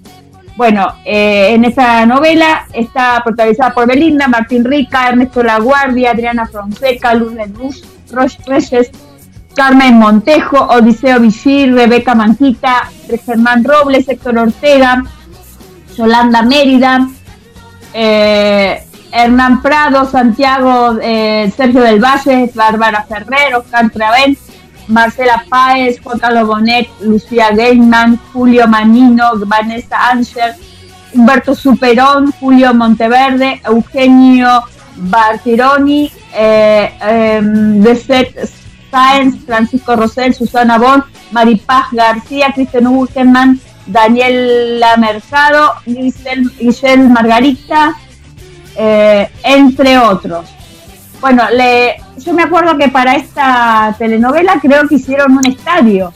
Bueno, eh, en esta novela está protagonizada por Belinda, Martín Rica, Ernesto Laguardia, Adriana Fonseca, Luz Luz, Roche Reyes, Carmen Montejo, Odiseo Vigir, Rebeca Manquita, Germán Robles, Héctor Ortega, Yolanda Mérida, eh, Hernán Prado, Santiago, eh, Sergio del Valle, Bárbara Ferrer, Oscar Travén, Marcela Páez, Juan Carlos Bonet, Lucía Gaiman, Julio Manino, Vanessa Ángel, Humberto Superón, Julio Monteverde, Eugenio Bartironi, eh, em, Sáenz, Francisco Rosel, Susana Bon, Maripaz García, Cristian Ugerman, Daniela Mercado, Giselle Margarita, eh, entre otros. Bueno, le, yo me acuerdo que para esta telenovela creo que hicieron un estadio.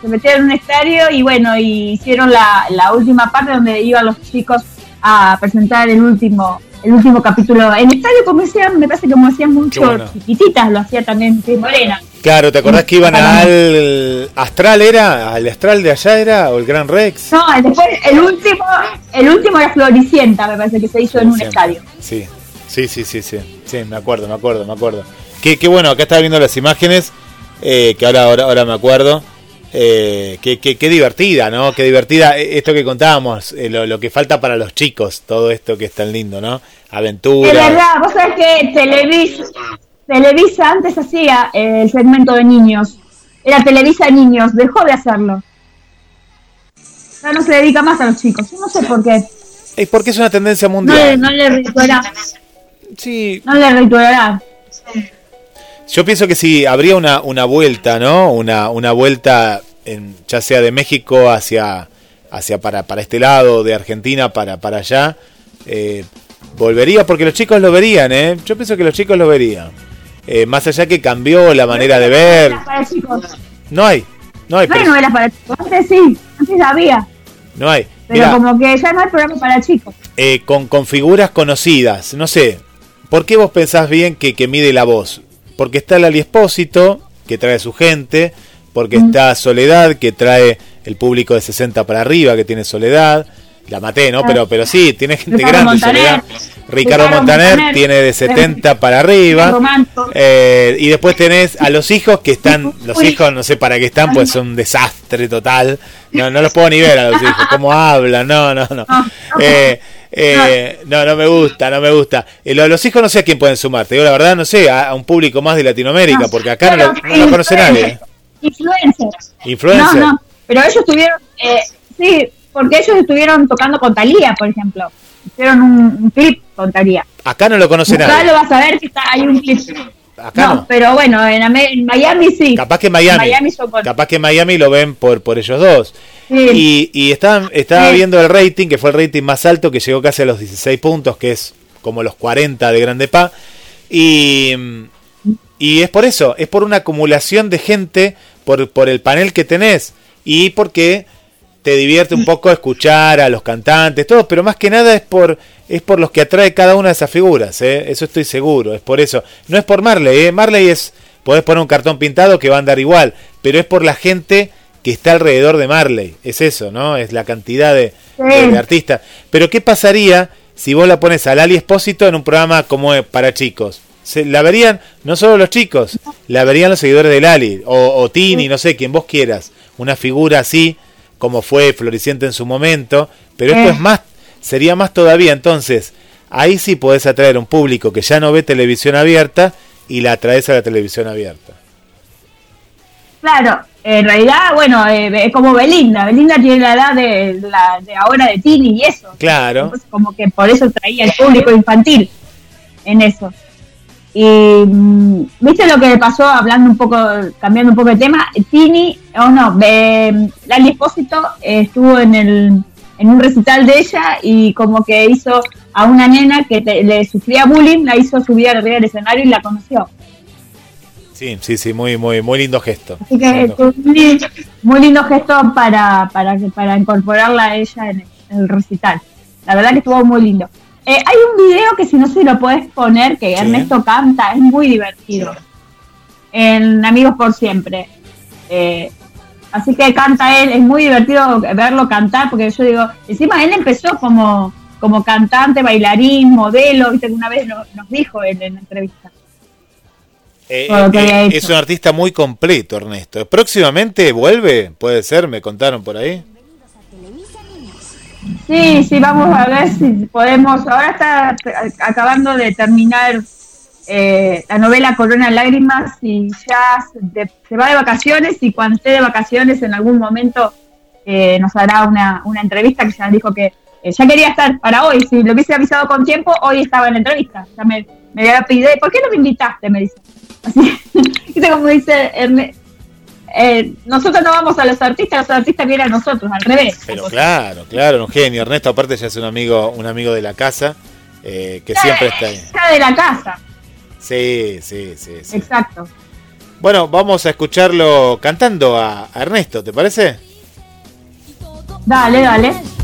Se metieron en un estadio y bueno, y hicieron la, la última parte donde iban los chicos a presentar el último el último capítulo en estadio como hacían, me parece que como hacían mucho chiquititas, lo hacía también Morena.
Claro, ¿te acordás que iban al Astral era? ¿Al Astral de allá era? ¿O el Gran Rex?
No, después el último, el último era Floricienta, me parece que se hizo en un estadio.
Sí, sí, sí, sí, sí, sí, me acuerdo, me acuerdo, me acuerdo. Qué, qué bueno, acá estaba viendo las imágenes, eh, que ahora, ahora, ahora me acuerdo. Eh, qué, qué, qué, divertida, ¿no? Qué divertida eh, esto que contábamos, eh, lo, lo, que falta para los chicos, todo esto que es tan lindo, ¿no? Aventura.
Es verdad, vos sabés que Televisa, Televisa antes hacía eh, el segmento de niños. Era Televisa Niños, dejó de hacerlo. Ya no se dedica más a los chicos. no sé por qué.
Es porque es una tendencia mundial.
No, le rituará.
Sí.
No le rituará.
Yo pienso que si habría una, una vuelta, ¿no? Una, una vuelta, en, ya sea de México hacia, hacia para, para este lado, de Argentina para, para allá, eh, volvería porque los chicos lo verían, ¿eh? Yo pienso que los chicos lo verían. Eh, más allá que cambió la manera de ver.
Para chicos.
No hay, no hay.
No hay
pero-
novelas para chicos. Antes sí, antes había.
no hay.
Pero
Mirá,
como que ya no hay programa para chicos.
eh, con, con figuras conocidas, no sé. ¿Por qué vos pensás bien que, que mide la voz? Porque está Lali Espósito, que trae su gente, porque está Soledad, que trae el público de 60 para arriba, que tiene Soledad. La maté, ¿no? Pero, pero sí, tiene gente
Ricardo
grande,
Montaner.
Ricardo,
Ricardo
Montaner,
Montaner.
tiene de 70 para arriba. Eh, y después tenés a los hijos que están, los hijos no sé para qué están, pues son un desastre total. No, no los puedo ni ver a los hijos, cómo hablan, no, no, no. Eh, eh, no, no me gusta, no me gusta. Eh, lo de los hijos no sé a quién pueden sumar, te digo la verdad, no sé, a, a un público más de Latinoamérica,
No,
porque acá no lo, no lo conoce nadie.
Influencers.
Influencer.
No, no, pero ellos estuvieron, eh, sí, porque ellos estuvieron tocando con Talía, por ejemplo. Hicieron un, un clip con Talía.
Acá no lo conoce
Acá
nadie.
lo vas a ver que está, hay un clip.
Acá
no,
no.
pero bueno, en, Miami sí.
Capaz que Miami,
Miami
capaz que Miami lo ven por, por ellos dos.
Sí.
Y, y estaba, estaba
Sí.
viendo el rating, que fue el rating más alto, que llegó casi a los 16 puntos, que es como los 40 de Grande Pa. Y, y es por eso, es por una acumulación de gente, por, por el panel que tenés y porque te divierte un poco escuchar a los cantantes, todo, pero más que nada es por es por los que atrae cada una de esas figuras, ¿eh? eso estoy seguro, es por eso. No es por Marley, ¿eh? Marley es, podés poner un cartón pintado que va a andar igual, pero es por la gente que está alrededor de Marley, es eso, ¿no? Es la cantidad de, de- de artistas. Pero ¿qué pasaría si vos la pones a Lali Espósito en un programa como para chicos? Se, la verían no solo los chicos, la verían los seguidores de Lali, o, o Tini, no sé, quien vos quieras. Una figura así, como fue Floriciente en su momento, pero esto
Eh.
es más, sería más todavía. Entonces, ahí sí podés atraer un público que ya no ve televisión abierta y la atraes a la televisión abierta.
Claro, en realidad, bueno, eh, es como Belinda. Belinda tiene la edad de, la, de ahora de Tini y eso.
Claro.
Entonces, como que por eso traía el público infantil en eso. Y mm, viste lo que pasó, hablando un poco, cambiando un poco de tema, Tini, o no, eh, Lali Espósito eh, estuvo en el en un recital de ella y como que hizo a una nena que te- le sufría bullying, la hizo subir arriba del escenario y la conoció.
Sí, sí, sí, muy, muy, muy lindo gesto.
Así que
Muy lindo
fue muy, lindo- muy lindo gesto para, para, para incorporarla a ella en el, en el recital. La verdad que estuvo muy lindo. Eh, hay un video que si no se lo puedes poner, que
Sí.
Ernesto canta, es muy divertido. En Amigos por Siempre. Eh, así que canta él, es muy divertido verlo cantar, porque yo digo, encima él empezó como, como cantante, bailarín, modelo, viste que una vez nos, nos dijo él en la entrevista.
Eh, es un artista muy completo, Ernesto. Próximamente vuelve, puede ser, me contaron por ahí.
Sí, sí, vamos a ver si podemos. Ahora está acabando de terminar eh, la novela Corona Lágrimas y ya se, va de vacaciones y cuando esté de vacaciones en algún momento eh, nos hará una, una entrevista que ya dijo que eh, ya quería estar para hoy. Si lo hubiese avisado con tiempo, hoy estaba en la entrevista. Ya me, me había pedido, ¿por qué no me invitaste? Me dice. Así, ¿viste cómo dice Erne- eh, nosotros no vamos a los artistas, los artistas vienen a nosotros, al revés.
Pero claro, claro, un genio. Ernesto, aparte, ya es un amigo, un amigo de la casa eh, que siempre está ahí.
Ya de la casa,
Sí, sí, sí, sí.
exacto.
Bueno, vamos a escucharlo cantando a, a Ernesto, ¿te parece?
Dale, dale.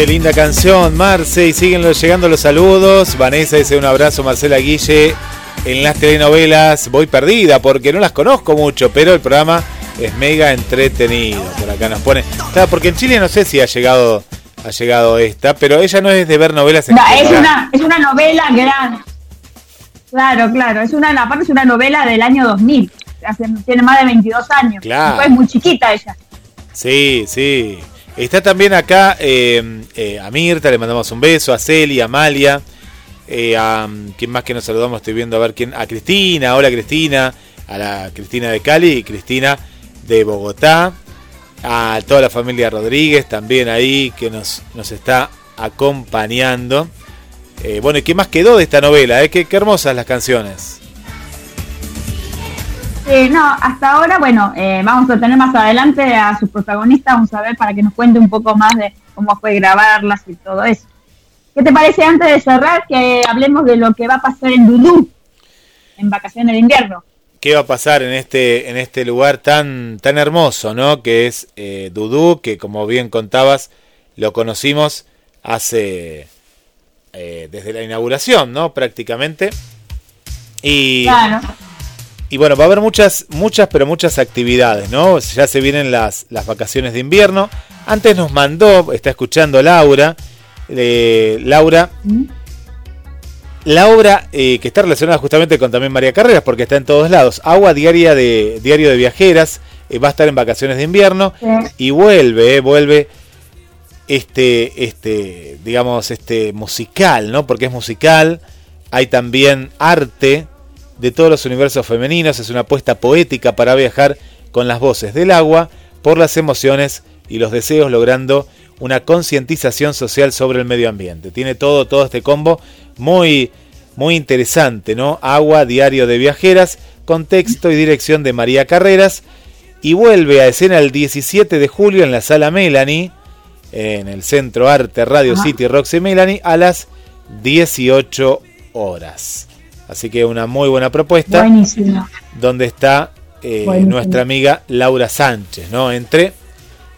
Qué linda canción, Marce. Y siguen llegando los saludos. Vanessa dice un abrazo, Marcela Guille. En las telenovelas voy perdida porque no las conozco mucho, pero el programa es mega entretenido. Por acá nos pone. Claro, porque en Chile no sé si ha llegado, ha llegado esta, pero ella no es de ver novelas en
No, es una, es una novela gran. Claro, claro. Es una, aparte es una novela del año 2000. Hace- tiene más de 22 años.
Claro.
Es muy chiquita ella.
Sí, sí. Está también acá eh, eh, a Mirta, le mandamos un beso, a Celi, a Amalia, eh, a mm, quién más que nos saludamos, estoy viendo a ver quién, a Cristina, hola Cristina, a la Cristina de Cali y Cristina de Bogotá, a toda la familia Rodríguez también ahí que nos, nos está acompañando. Eh, bueno, ¿y qué más quedó de esta novela? eh? Qué, qué hermosas las canciones.
Eh, no, hasta ahora, bueno, eh, vamos a tener más adelante a sus protagonistas, vamos a ver para que nos cuente un poco más de cómo fue grabarlas y todo eso. ¿Qué te parece antes de cerrar que hablemos de lo que va a pasar en Dudú en vacaciones de invierno?
qué va a pasar en este, en este lugar tan, tan hermoso, ¿no? Que es eh, Dudú, que como bien contabas, lo conocimos hace eh, desde la inauguración, ¿no? Prácticamente. Y,
Claro.
Y bueno, va a haber muchas, muchas, pero muchas actividades, ¿no? Ya se vienen las, las vacaciones de invierno. Antes nos mandó, está escuchando Laura, eh, Laura, la obra eh, que está relacionada justamente con también María Carreras, porque está en todos lados. Agua diaria de diario de viajeras eh, va a estar en vacaciones de invierno y vuelve, vuelve este, este, digamos, este musical, ¿no? Porque es musical. Hay también arte de todos los universos femeninos. Es una apuesta poética para viajar con las voces del agua por las emociones y los deseos, logrando una concientización social sobre el medio ambiente. Tiene todo, todo este combo muy, muy interesante, ¿no? Agua, diario de viajeras, con texto y dirección de María Carreras. Y vuelve a escena el 17 de julio en la sala Melanie, en el Centro Arte Radio. City Roxy Melanie, a las 18 horas. Así que una muy buena propuesta
Buenísimo.
donde está eh, nuestra amiga Laura Sánchez, ¿no? Entre,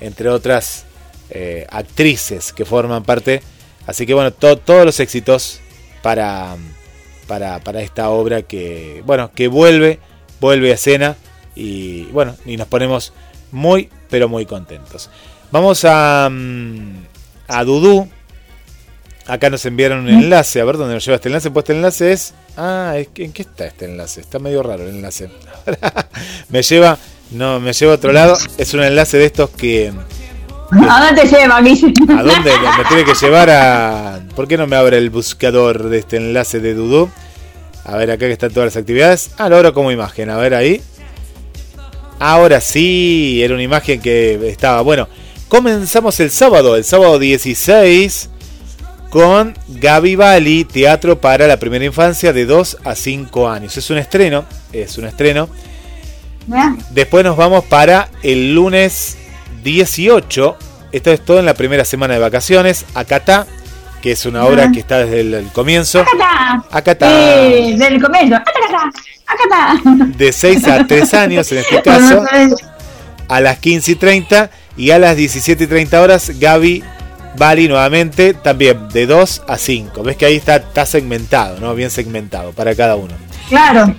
entre otras eh, actrices que forman parte. Así que bueno, to- todos los éxitos para, para, para esta obra que, bueno, que vuelve, vuelve a escena y bueno, y nos ponemos muy, pero muy contentos. Vamos a, mm, a Dudú, Acá nos enviaron un enlace. A ver dónde nos lleva este enlace. Pues este enlace es. Ah, ¿en qué está este enlace? Está medio raro el enlace. me lleva. No, me lleva a otro lado. Es un enlace de estos que.
¿A dónde te lleva, Guille?
¿A dónde? Me tiene que llevar a. ¿Por qué no me abre el buscador de este enlace de Dudu? A ver, acá que están todas las actividades. Ah, lo abro como imagen. A ver ahí. Ahora sí, era una imagen que estaba. Bueno, comenzamos el sábado, el sábado 16, con Gaby Bali, Teatro para la Primera Infancia de 2 a 5 años. Es un estreno, es un estreno. Después nos vamos para el lunes 18. Esto es todo en la primera semana de vacaciones. Acatá, que es una obra que está desde el, el comienzo.
Está.
Acá está.
Eh, del comienzo. Acá está.
De 6 a 3 años en este caso. A las 15 y 30 y a las 17 y 30 horas Gaby Bali nuevamente también de 2 a 5. Ves que ahí está, está segmentado, ¿no? Bien segmentado para cada uno.
Claro.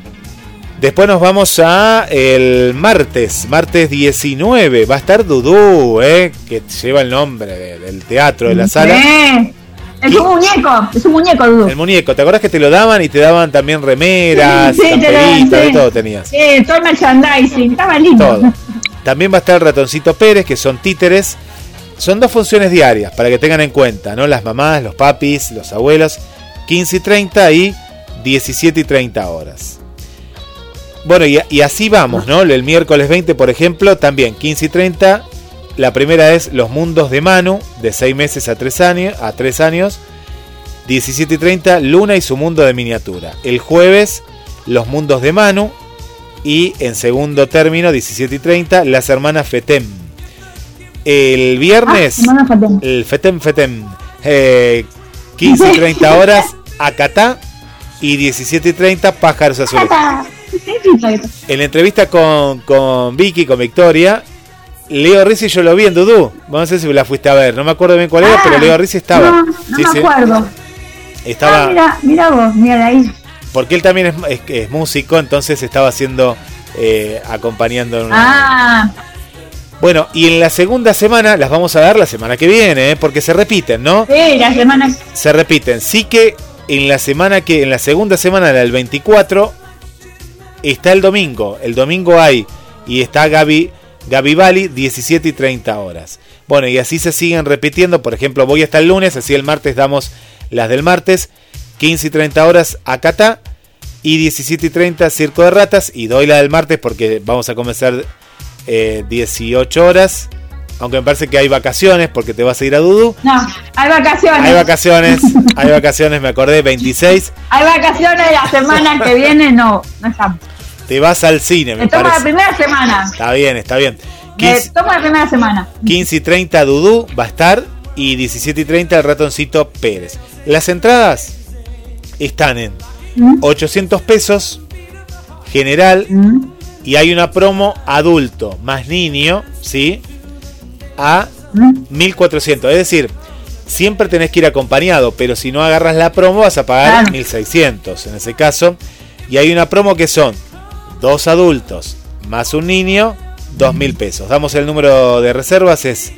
Después nos vamos a el martes, martes 19. Va a estar Dudú, ¿eh? que lleva el nombre de- del teatro, de la sala.
Sí. Es
¿Qué?
un muñeco. Es un muñeco, Dudu.
El muñeco, ¿te acuerdas que te lo daban y te daban también remeras,
Sí, sí, te daban,
de
sí.
todo tenías?
Sí, todo el merchandising. Estaba lindo.
Todo. También va a estar el ratoncito Pérez, que son títeres. Son dos funciones diarias, para que tengan en cuenta, ¿no? Las mamás, los papis, los abuelos. 15 y 30 y 17 y 30 horas. Bueno, y, así vamos, ¿no? El miércoles 20, por ejemplo, también 15 y 30. La primera es Los Mundos de Manu, de 6 meses a 3 años. A 3 años. 17 y 30, Luna y su mundo de miniatura. El jueves, Los Mundos de Manu. Y en segundo término, 17 y 30, Las Hermanas Fetem. El viernes,
Ah,
el Fetem Fetem. eh, 15 y 30 horas, Acatá. Y 17 y 30, Pájaros Azules. En la entrevista con, con Vicky, con Victoria, Leo Rizzi yo lo vi en Dudú. Vamos a ver si la fuiste a ver. No me acuerdo bien cuál era,
Ah,
pero Leo Rizzi estaba.
No, no
Sí,
me
sí.
acuerdo.
Estaba.
Ah, mira, mira vos, mira de ahí.
Porque él también es, es- es músico, entonces estaba haciendo. eh, acompañando
Ah,
Bueno, y en la segunda semana, las vamos a dar la semana que viene, ¿eh? porque se repiten, ¿no?
sí, la semana.
Se repiten. Sí que en la semana que, en la segunda semana del 24, está el domingo. El domingo hay, y está Gaby, Gaby Bali, 17 y 30 horas. Bueno, y así se siguen repitiendo. Por ejemplo, voy hasta el lunes, así el martes damos las del martes. 15 y 30 horas Acatá. Y 17 y 30 Circo de Ratas. Y doy la del martes porque vamos a comenzar eh, 18 horas. Aunque me parece que hay vacaciones porque te vas a ir a Dudu.
No, hay vacaciones.
Hay vacaciones, hay vacaciones, me acordé, 26.
Hay vacaciones la semana que viene, no, no estamos.
Te vas al cine, me
Me tomo la primera semana.
Está bien, está bien.
Me
15,
tomo la primera semana.
15 y 30 Dudú va a estar y 17 y 30 el ratoncito Pérez. Las entradas están en
¿Mm?
800 pesos general
¿Mm?
Y hay una promo adulto más niño, ¿sí? A
¿Mm?
1400. Es decir, siempre tenés que ir acompañado, pero si no agarras la promo vas a pagar
Claro.
1600 en ese caso. Y hay una promo que son dos adultos más un niño, 2000 pesos. Damos el número de reservas, es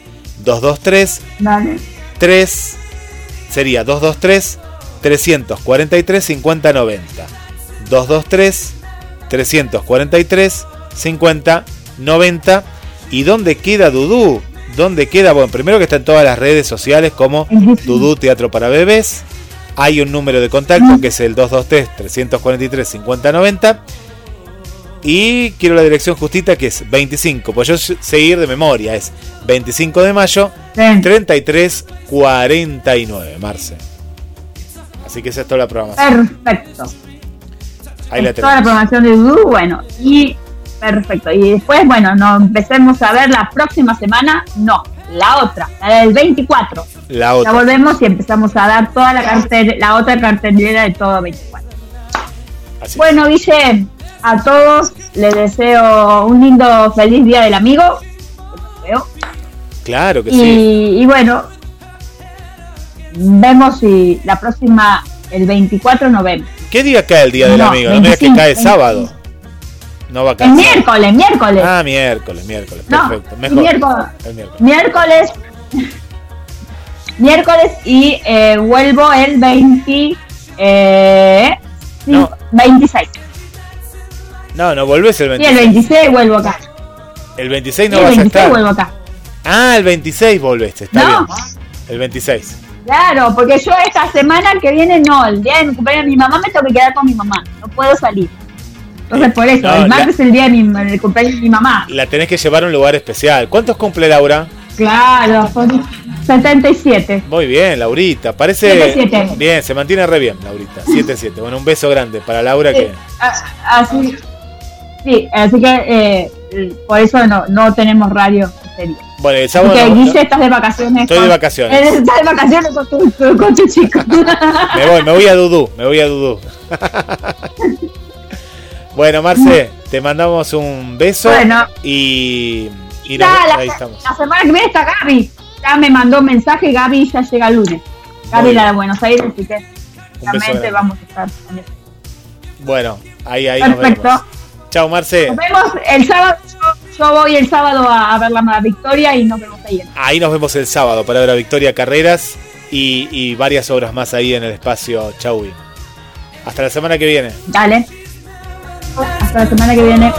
223
Dale.
3 sería 223 343 5090. 223 343 5090. ¿Y dónde queda Dudú? ¿Dónde queda? Bueno, primero que está en todas las redes sociales como Dudú Teatro para Bebés. Hay un número de contacto que es el 223 343 5090. Y quiero la dirección justita que es 25, pues yo seguir de memoria, es 25 de mayo,
Sí.
33 49, Marce. Así que esa es toda la programación.
Perfecto.
Ahí la
Toda la programación de Dudu, bueno, y perfecto. Y después, bueno, nos empecemos a ver la próxima semana, no, la otra, la del 24.
La
Ya
otra.
volvemos y empezamos a dar toda la cartel, la otra cartelera de todo 24.
Así.
Bueno, Guille, a todos les deseo un lindo, feliz día del amigo.
Claro que
Y,
sí.
y bueno, vemos si la próxima, el 24 nos vemos.
¿Qué día cae el día del
No,
amigo? No me digas que
25,
cae
25.
sábado. No va a caer.
El miércoles, miércoles.
Ah, miércoles, miércoles.
No,
Perfecto. Mejor.
miércoles.
El miércoles.
Miércoles.
miércoles y eh, vuelvo el 20, eh, sí,
No.
26.
No, no volvés el
Y el
26.
26 vuelvo acá.
El 26
Y
no
el
vas a
26
estar.
vuelvo acá.
Ah, el 26 volviste, está
No.
bien. El 26.
Claro, porque yo esta semana que viene no, el día de mi cumpleaños de mi mamá me tengo que quedar con mi mamá, no puedo salir. Entonces por eso,
No,
el martes es el día de mi, el cumpleaños de mi mamá.
La tenés que llevar a un lugar especial. ¿Cuántos cumple Laura?
Claro, son 77.
Muy bien, Laurita. Parece.
Siete, siete.
Bien, se mantiene re bien, Laurita. 7-7. Bueno, un beso grande para Laura que.
Así, sí, así que eh, por eso no, no tenemos radio
Bueno, el sábado.
Porque
no-
Guille estás de vacaciones.
Estoy de vacaciones.
Estás de vacaciones con tu, tu- con tu chico.
Me voy, me voy a Dudú, me voy a Dudú. bueno, Marce, te mandamos un beso
Bueno.
y, y nos-
la,
ahí estamos.
la semana que viene está Gaby. Ya me mandó un mensaje, Gaby ya llega el lunes. Gaby la de Buenos Aires, así que realmente vamos a estar.
Bueno, ahí, ahí nos
Perfecto.
vemos. Chao, Marce.
Nos vemos el sábado. Yo, voy el sábado a, a ver la Victoria y nos vemos ahí.
Ahí nos vemos el sábado para ver a Victoria Carreras y, y varias obras más ahí en el espacio Chauvi. Hasta la semana que viene.
Dale. Hasta la semana que viene.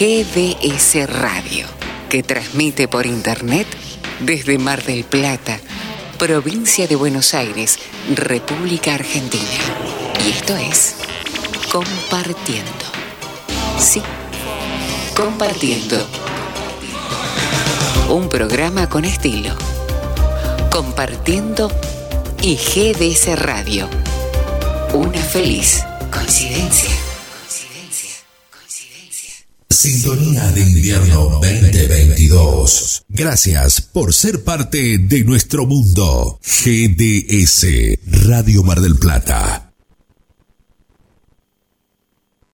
GDS Radio, que transmite por internet desde Mar del Plata, provincia de Buenos Aires, República Argentina. Y esto es Compartiendo. Sí, Compartiendo. Un programa con estilo. Compartiendo y GDS Radio. Una feliz coincidencia.
Sintonía de invierno 2022. Gracias por ser parte de nuestro mundo. GDS Radio Mar del Plata.